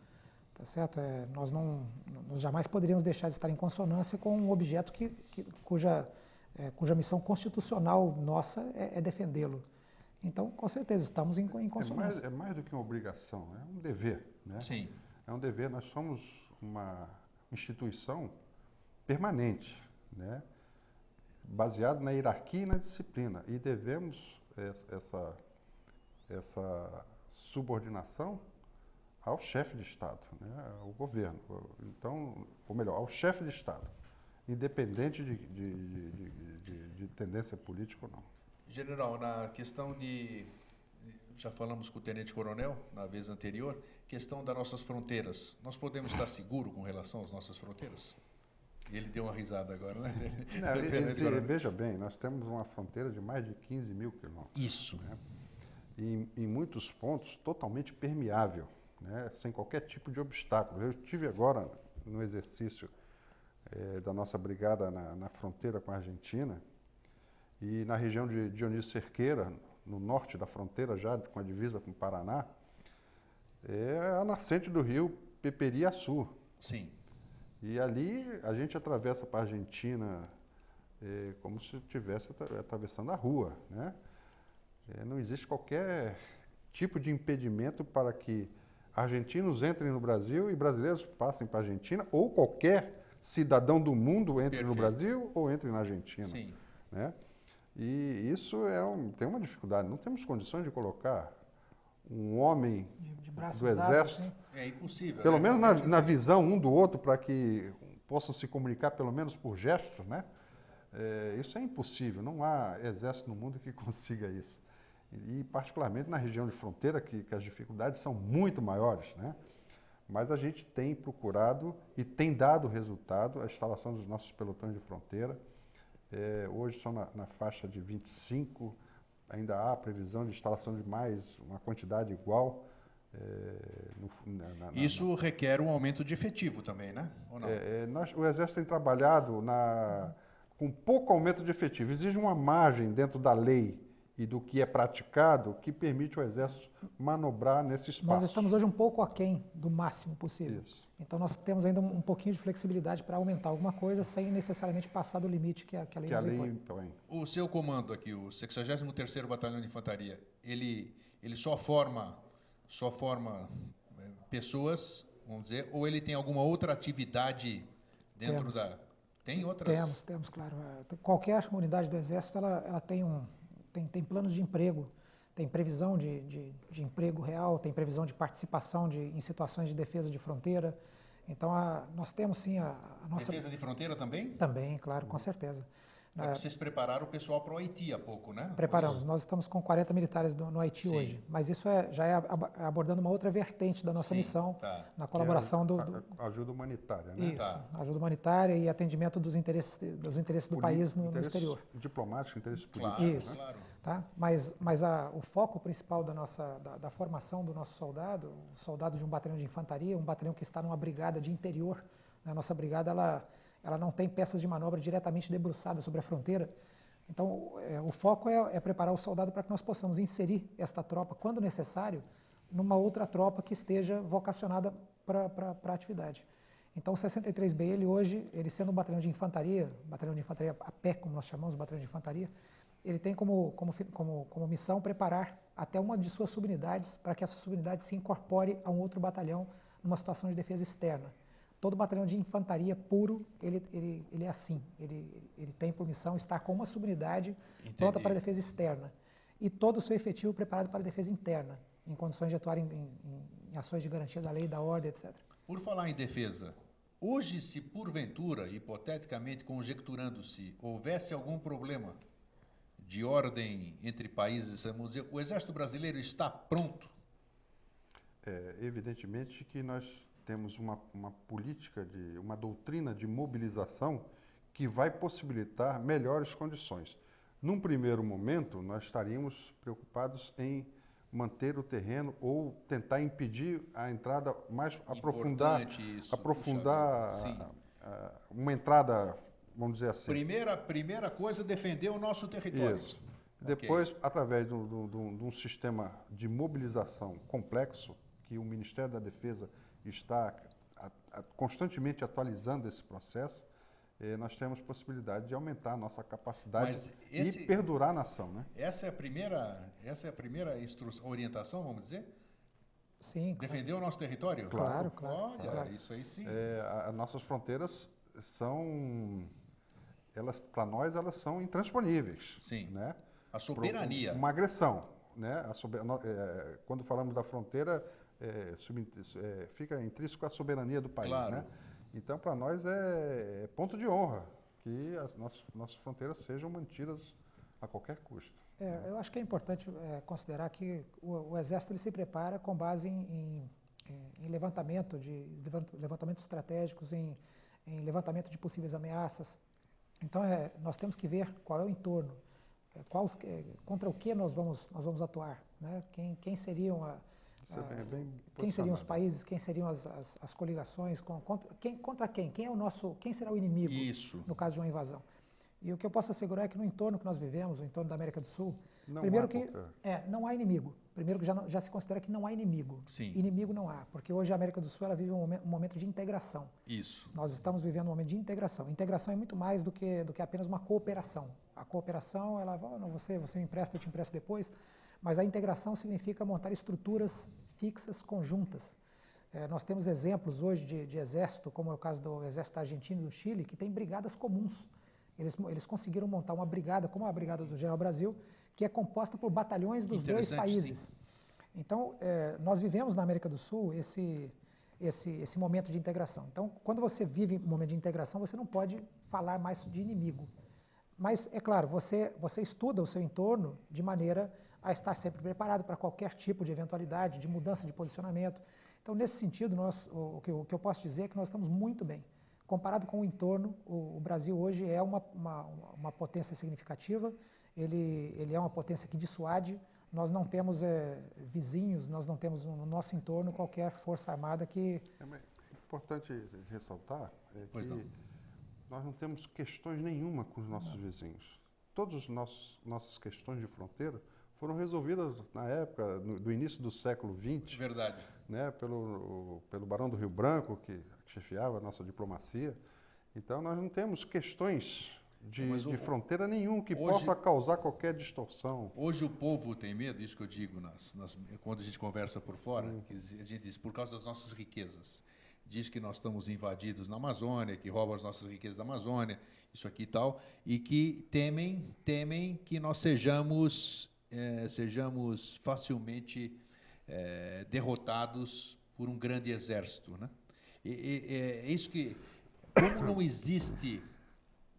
Tá certo? É, nós, não, nós jamais poderíamos deixar de estar em consonância com um objeto que, que cuja, é, cuja missão constitucional nossa é, é defendê-lo. Então, com certeza, estamos em, em consonância. É mais, é mais, do que uma obrigação, é um dever. Né? Sim. É um dever. Nós somos uma instituição permanente. Né? Baseado na hierarquia e na disciplina. E devemos essa, essa subordinação ao chefe de Estado, né, ao governo. Então, ou melhor, ao chefe de Estado, independente de, de, de, de, tendência política ou não. General, na questão de. Já falamos com o Tenente Coronel na vez anterior, questão das nossas fronteiras. Nós podemos estar seguros com relação às nossas fronteiras? Ele deu uma risada agora, né? Não, veja bem, nós temos uma fronteira de mais de 15 mil quilômetros. Isso. Né? E em muitos pontos totalmente permeável, né? sem qualquer tipo de obstáculo. Eu estive agora no exercício é, da nossa brigada na, na, fronteira com a Argentina e na região de Dionísio Cerqueira, no norte da fronteira já com a divisa com o Paraná, é a nascente do rio Peperiaçu. Sim. E ali a gente atravessa para a Argentina é, como se estivesse atravessando a rua. Né? É, não existe qualquer tipo de impedimento para que argentinos entrem no Brasil e brasileiros passem para a Argentina, ou qualquer cidadão do mundo entre Perfeito. no Brasil ou entre na Argentina. Sim. Né? E isso é um, tem uma dificuldade. Não temos condições de colocar um homem de, de do exército. Dados, é impossível. Pelo né? menos na, na, visão um do outro, para que possam se comunicar pelo menos por gestos, né? É, isso é impossível. Não há exército no mundo que consiga isso. E, particularmente na região de fronteira, que, que as dificuldades são muito maiores, né? Mas a gente tem procurado e tem dado resultado a instalação dos nossos pelotões de fronteira. É, hoje são na, na faixa de 25 ainda há previsão de instalação de mais uma quantidade igual. É, no, na, na, Isso na, requer um aumento de efetivo também, né? É, é, nós, o Exército tem trabalhado com pouco aumento de efetivo. Exige uma margem dentro da lei e do que é praticado que permite o Exército manobrar nesse espaço. Nós estamos hoje um pouco aquém do máximo possível. Isso. Então nós temos ainda um, um pouquinho de flexibilidade para aumentar alguma coisa sem necessariamente passar do limite que a, que a lei Que a lei impõe. impõe. O seu comando aqui, o 63º Batalhão de Infantaria, ele, ele só forma, só forma eh, pessoas, vamos dizer, ou ele tem alguma outra atividade dentro Temos. da... Tem outras? Temos, temos, claro. É, Qualquer unidade do Exército, ela, ela tem, um, tem, tem planos de emprego, tem previsão de, de, de emprego real, tem previsão de participação de, em situações de defesa de fronteira. Então, a- nós temos sim a, a nossa... Defesa de fronteira também? Também, claro, com certeza. É, vocês prepararam o pessoal para o Haiti há pouco, né? Preparamos. Nós estamos com 40 militares do- no Haiti Sim. hoje, mas isso é, já é ab- abordando uma outra vertente da nossa Sim, missão, tá. na colaboração Que é do, a- do, ajuda humanitária, né? isso, Tá. ajuda humanitária e atendimento dos interesses, dos interesses do Poli- país no, no interesses exterior. Diplomáticos, interesses Claro, políticos. Isso. né? claro. Tá? Mas, mas a- o foco principal da, nossa, da, da formação do nosso soldado, o soldado de um batalhão de infantaria, um batalhão que está numa brigada de interior, né? a nossa brigada ela, ela não tem peças de manobra diretamente debruçadas sobre a fronteira. Então, é, o foco é, é preparar o soldado para que nós possamos inserir esta tropa, quando necessário, numa outra tropa que esteja vocacionada para a atividade. Então, o 63B, ele hoje, ele sendo um batalhão de infantaria, batalhão de infantaria a pé, como nós chamamos, batalhão de infantaria, ele tem como, como, como, como missão preparar até uma de suas subunidades para que essa subunidade se incorpore a um outro batalhão numa situação de defesa externa. Todo batalhão de infantaria puro, ele, ele, ele é assim, ele, ele tem por missão estar com uma subunidade pronta Entendi. para a defesa externa e todo o seu efetivo preparado para a defesa interna, em condições de atuar em, em- em ações de garantia da lei, da ordem, etc. Por falar em defesa, hoje, se porventura, hipoteticamente conjecturando-se, houvesse algum problema de ordem entre países, vamos dizer, o Exército Brasileiro está pronto? É, evidentemente que nós temos uma, uma política, de, uma doutrina de mobilização que vai possibilitar melhores condições. Num primeiro momento, nós estaríamos preocupados em manter o terreno ou tentar impedir a entrada mais aprofundar, Importante isso, aprofundar puxa vida. a- Sim. a- uma entrada, vamos dizer assim. Primeira, primeira coisa, defender o nosso território. Isso. Ok. Depois, através de um- de um sistema de mobilização complexo, que o Ministério da Defesa está a- a- constantemente atualizando esse processo, eh, nós temos possibilidade de aumentar a nossa capacidade esse- e perdurar na ação. Né? Essa é a primeira, essa é a primeira instru- orientação, vamos dizer? Sim, claro. Defender o nosso território? Claro, claro, Olha, claro. isso aí sim. A- as nossas fronteiras são, elas para nós, elas são intransponíveis. Sim. Né? A soberania. Uma agressão. Né? A sober- eh, quando falamos da fronteira, eh, sub- eh, fica intrínseco a soberania do país. Claro. Né? Então, para nós é, é ponto de honra que as nossas, nossas fronteiras sejam mantidas a qualquer custo. É, eu acho que é importante é, considerar que o, o Exército ele se prepara com base em, em- em- levantamento de levant- levantamentos estratégicos, em, em levantamento de possíveis ameaças. Então, é, nós temos que ver qual é o entorno, é, é, contra o que nós vamos, nós vamos atuar, né? quem, quem seriam a, é bem, bem quem seriam os países, quem seriam as, as, as coligações, com- contra, quem, contra quem? Quem é o nosso, quem será o inimigo? Isso. no caso de uma invasão. E o que eu posso assegurar é que no entorno que nós vivemos, o entorno da América do Sul, Não primeiro que qualquer- é, não há inimigo. Primeiro que já, já se considera que não há inimigo. Sim. Inimigo não há, porque hoje a América do Sul ela vive um, momen- um momento de integração. Isso. Nós estamos vivendo um momento de integração. Integração é muito mais do que, do que apenas uma cooperação. A cooperação, ela vai, não, você, você me empresta, eu te empresto depois, mas a integração significa montar estruturas fixas, conjuntas. Eh, nós temos exemplos hoje de, de exército, como é o caso do exército argentino e do Chile, que tem brigadas comuns. Eles, eles conseguiram montar uma brigada, como a Brigada do General Brasil, que é composta por batalhões dos dois países. Então, eh, nós vivemos na América do Sul esse, esse, esse momento de integração. Então, quando você vive um momento de integração, você não pode falar mais de inimigo. Mas, é claro, você, você estuda o seu entorno de maneira a estar sempre preparado para qualquer tipo de eventualidade, de mudança de posicionamento. Então, nesse sentido, nós, o, o que eu, o que eu posso dizer é que nós estamos muito bem. Comparado com o entorno, o, o Brasil hoje é uma, uma, uma potência significativa, ele, ele é uma potência que dissuade. Nós não temos eh, vizinhos, nós não temos no nosso entorno qualquer força armada que. É é importante ressaltar é que não. nós não temos questões nenhuma com os nossos vizinhos. todas as nossas questões de fronteira foram resolvidas na época, no, do início do século XX. Verdade. Né, pelo, pelo Barão do Rio Branco, que chefiava a nossa diplomacia. Então, nós não temos questões de, o, de fronteira nenhum que hoje, possa causar qualquer distorção. Hoje o povo tem medo, isso que eu digo nas, nas, quando a gente conversa por fora, hum. a gente diz, por causa das nossas riquezas. Diz que nós estamos invadidos na Amazônia, que roubam as nossas riquezas da Amazônia, isso aqui e tal, e que temem, temem que nós sejamos, é, sejamos facilmente é, derrotados por um grande exército. Né? E, e, é isso que, como não existe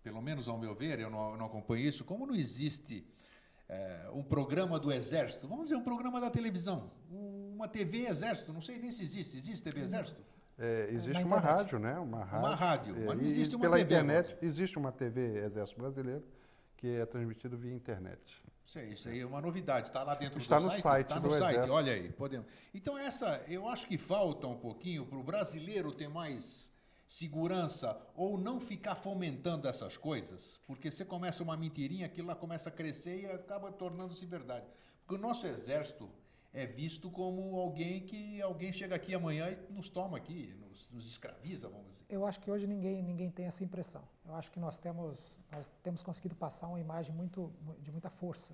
pelo menos ao meu ver, eu não, eu não acompanho isso, como não existe é, um programa do Exército, vamos dizer, um programa da televisão, uma TV Exército, não sei nem se existe, existe TV Exército? É, existe uma rádio, né? Uma rádio, uma rádio é, mas não existe uma pela TV. internet, agora. existe uma TV Exército Brasileiro que é transmitido via internet. Isso aí, isso aí é uma novidade. Está lá dentro Está do no site? site Está no site, Exército. olha aí. Podemos. Então, essa, eu acho que falta um pouquinho para o brasileiro ter mais segurança ou não ficar fomentando essas coisas, porque você começa uma mentirinha, aquilo lá começa a crescer e acaba tornando-se verdade. Porque o nosso exército é visto como alguém que alguém chega aqui amanhã e nos toma aqui, nos, nos escraviza, vamos dizer. Eu acho que hoje ninguém ninguém tem essa impressão. Eu acho que nós temos nós temos conseguido passar uma imagem muito de muita força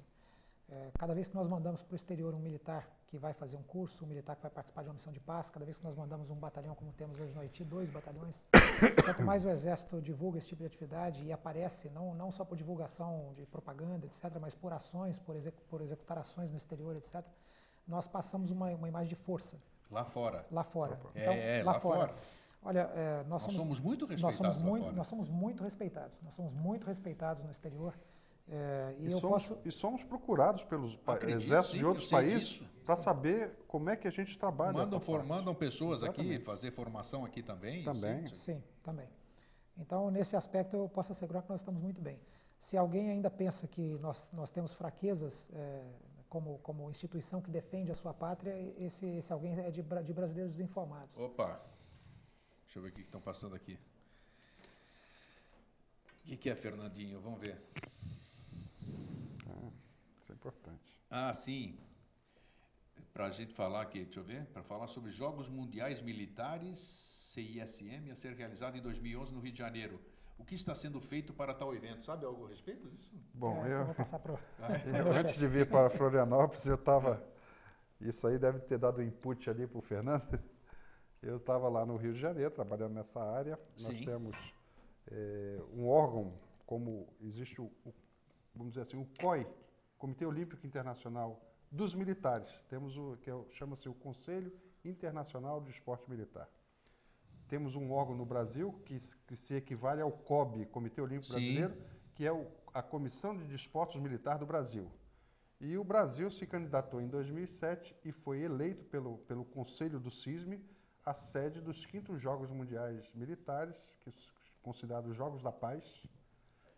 é, cada vez que nós mandamos para o exterior um militar que vai fazer um curso, um militar que vai participar de uma missão de paz, cada vez que nós mandamos um batalhão, como temos hoje no Haiti, dois batalhões, quanto mais o Exército divulga esse tipo de atividade e aparece, não, não só por divulgação de propaganda, etc., mas por ações, por, exec, por executar ações no exterior, etc., nós passamos uma, uma imagem de força. Lá fora. Lá fora. Então, é, lá, lá fora. fora. Olha, é, nós, nós somos, somos, muito respeitados nós somos muito, fora. Nós somos muito respeitados. Nós somos muito respeitados no exterior. É, e, e, somos, posso... e, somos, procurados pelos Acredito, exércitos sim, de outros países para saber como é que a gente trabalha. Mandam, for, mandam pessoas Exatamente. aqui fazer formação aqui também. Também. Sim, também. Então, nesse aspecto, eu posso assegurar que nós estamos muito bem. Se alguém ainda pensa que nós, nós temos fraquezas é, como, como instituição que defende a sua pátria, esse, esse alguém é de, de brasileiros desinformados. Opa! Deixa eu ver o que estão passando aqui. O que, que é, Fernandinho? Vamos ver importante. Ah, sim. Para a gente falar aqui, deixa eu ver, para falar sobre Jogos Mundiais Militares, CISM, a ser realizado em 2011 no Rio de Janeiro. O que está sendo feito para tal evento? Sabe algo a respeito disso? Bom, é, eu, vou passar pro, eu antes de vir para Florianópolis, eu estava. Isso aí deve ter dado input ali para o Fernando. Eu estava lá no Rio de Janeiro, trabalhando nessa área. Nós Sim. temos é, um órgão, como existe o, o, vamos dizer assim, o COI, Comitê Olímpico Internacional dos Militares. Temos o que é, chama-se o Conselho Internacional de Esporte Militar. Temos um órgão no Brasil que, que se equivale ao COB, Comitê Olímpico Sim. Brasileiro, que é o, a Comissão de Desportos Militar do Brasil. E o Brasil se candidatou em 2007 e foi eleito pelo, pelo Conselho do CISME a sede dos quintos Jogos Mundiais Militares, que considerados Jogos da Paz,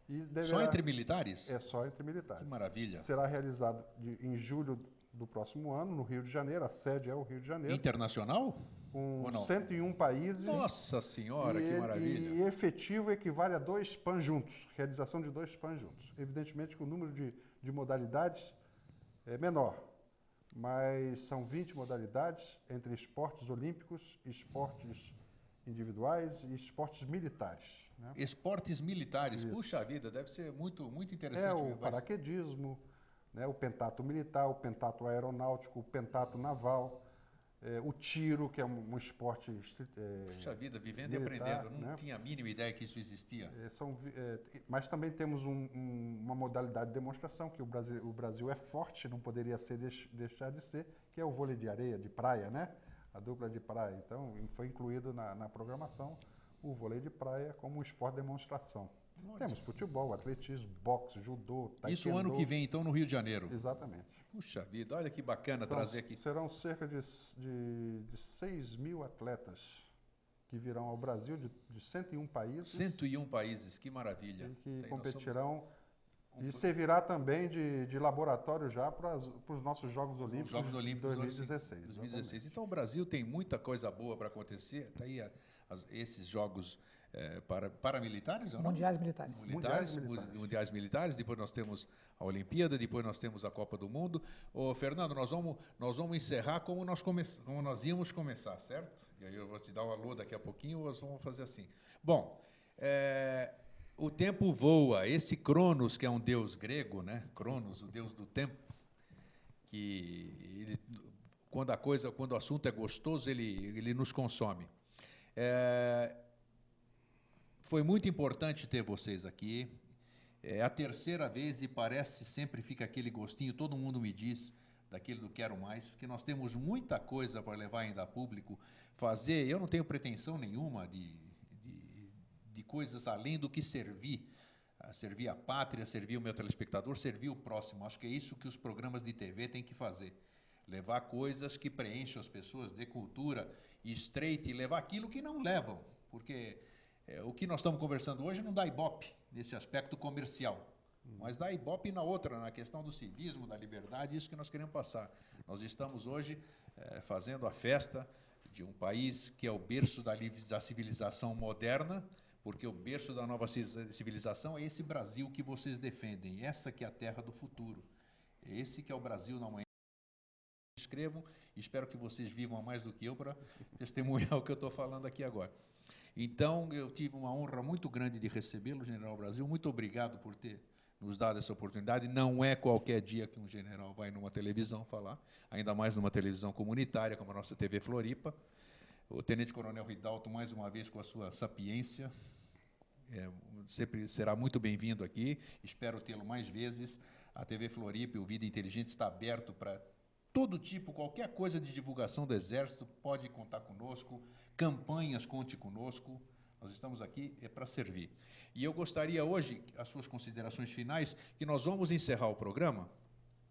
Deverá, só entre militares? É só entre militares. Que maravilha. Será realizado de, em julho do próximo ano, no Rio de Janeiro. A sede é o Rio de Janeiro. Internacional? Com 101 países. Nossa Senhora, que maravilha. E efetivo equivale a dois PAN juntos. Realização de dois PAN juntos. Evidentemente que o número de, de modalidades é menor. Mas são 20 modalidades entre esportes olímpicos, esportes individuais e esportes militares. Né? Esportes militares. Isso. Puxa vida, deve ser muito, muito interessante. É o paraquedismo, né, o pentato militar, o pentato aeronáutico, o pentato naval, é, o tiro, que é um, um esporte. É, Puxa vida, vivendo militar, e aprendendo. Não né? tinha a mínima ideia que isso existia. É, são, é, mas também temos um, um, uma modalidade de demonstração que o Brasil, o Brasil é forte, não poderia ser, deixar de ser, que é o vôlei de areia, de praia, né? A dupla de praia. Então, foi incluído na, na programação o vôlei de praia como um esporte de demonstração. Nossa. Temos futebol, atletismo, boxe, judô, taekwondo. Isso o ano que vem, então, no Rio de Janeiro? Exatamente. Puxa vida, olha que bacana São, trazer aqui. Serão cerca de, de, de 6 mil atletas que virão ao Brasil de, de 101 países. 101 países, que maravilha. E que Tem competirão e servirá também de, de laboratório já para, os nossos Jogos Olímpicos, Jogos Olímpicos de 2016. 2016. Então o Brasil tem muita coisa boa para acontecer. Está aí a, as, esses Jogos é, para, paramilitares? ou não? Mundiais militares. Militares, Mundiais mu- militares. mundiais militares, depois nós temos a Olimpíada, depois nós temos a Copa do Mundo. Ô, Fernando, nós vamos, nós vamos encerrar como nós, come, como nós íamos começar, certo? E aí eu vou te dar um alô daqui a pouquinho, nós vamos fazer assim. Bom, é, o tempo voa. Esse Cronos, que é um deus grego, né? Cronos, o deus do tempo, que ele- quando a coisa, quando o assunto é gostoso, ele, ele nos consome. É, foi muito importante ter vocês aqui. É a terceira vez e parece sempre fica aquele gostinho, todo mundo me diz daquele do quero mais, porque nós temos muita coisa para levar ainda a público, fazer, eu não tenho pretensão nenhuma de, de, de coisas além do que servir, servir a pátria, servir o meu telespectador, servir o próximo. Acho que é isso que os programas de TV têm que fazer. Levar coisas que preencham as pessoas, dê cultura, estreite, levar aquilo que não levam, porque é, o que nós estamos conversando hoje não dá ibope nesse aspecto comercial, mas dá ibope na outra, na questão do civismo, da liberdade, isso que nós queremos passar. Nós estamos hoje eh, fazendo a festa de um país que é o berço da, da civilização moderna, porque o berço da nova ci- civilização é esse Brasil que vocês defendem, essa que é a terra do futuro. É esse que é o Brasil na manhã. Escrevam, espero que vocês vivam mais do que eu para testemunhar o que eu estou falando aqui agora. Então, eu tive uma honra muito grande de recebê-lo, General Brasil. Muito obrigado por ter nos dado essa oportunidade. Não é qualquer dia que um general vai numa televisão falar, ainda mais numa televisão comunitária como a nossa TV Floripa. O Tenente Coronel Ridalto, mais uma vez, com a sua sapiência, é, sempre será muito bem-vindo aqui. Espero tê-lo mais vezes. A TV Floripa e o Vida Inteligente está aberto para todo tipo, qualquer coisa de divulgação do Exército, pode contar conosco. Campanhas, conte conosco. Nós estamos aqui é para servir. E eu gostaria hoje, as suas considerações finais, que nós vamos encerrar o programa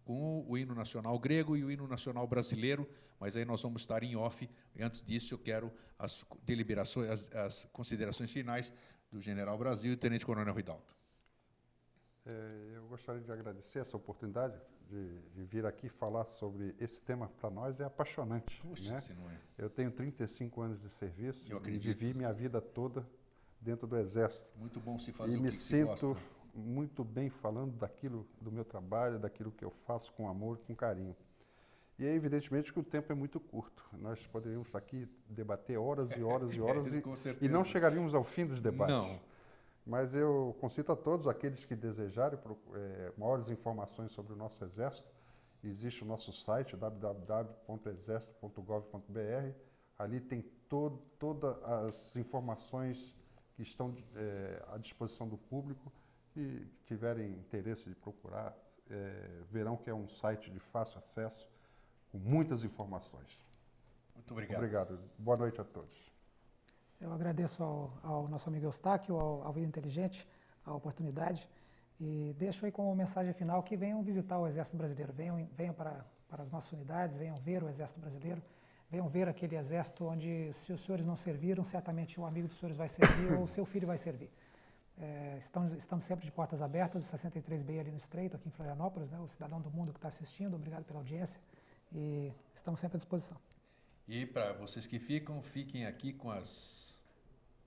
com o hino nacional grego e o hino nacional brasileiro, mas aí nós vamos estar em off. E antes disso, eu quero as deliberações, as, as considerações finais do General Brasil e Tenente Coronel Ridalto. É, eu gostaria de agradecer essa oportunidade de, de vir aqui falar sobre esse tema para nós é apaixonante. Puxa, né? se não é. Eu tenho 35 anos de serviço Eu e acredito. vivi minha vida toda dentro do Exército. Muito bom se fazer e o me que se sinto muito bem falando daquilo do meu trabalho, daquilo que eu faço com amor e com carinho. E é evidentemente que o tempo é muito curto. Nós poderíamos estar aqui debater horas e horas e horas e, Com e certeza. não chegaríamos ao fim dos debates. Não. Mas eu concito a todos aqueles que desejarem eh, maiores informações sobre o nosso Exército. Existe o nosso site www.exército.gov.br. Ali tem to todas as informações que estão eh, à disposição do público e que tiverem interesse de procurar, eh, verão que é um site de fácil acesso, com muitas informações. Muito obrigado. Obrigado. Boa noite a todos. Eu agradeço ao, ao nosso amigo Eustáquio, ao, ao Vida Inteligente, a oportunidade e deixo aí como mensagem final que venham visitar o Exército Brasileiro, venham, venham para, para as nossas unidades, venham ver o Exército Brasileiro, venham ver aquele exército onde, se os senhores não serviram, certamente um amigo dos senhores vai servir ou o seu filho vai servir. É, estamos, estamos sempre de portas abertas, o 63B ali no Estreito, aqui em Florianópolis, né, o cidadão do mundo que está assistindo, obrigado pela audiência e estamos sempre à disposição. E para vocês que ficam, fiquem aqui com, as,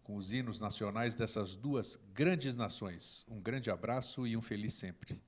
com os hinos nacionais dessas duas grandes nações. Um grande abraço e um feliz sempre.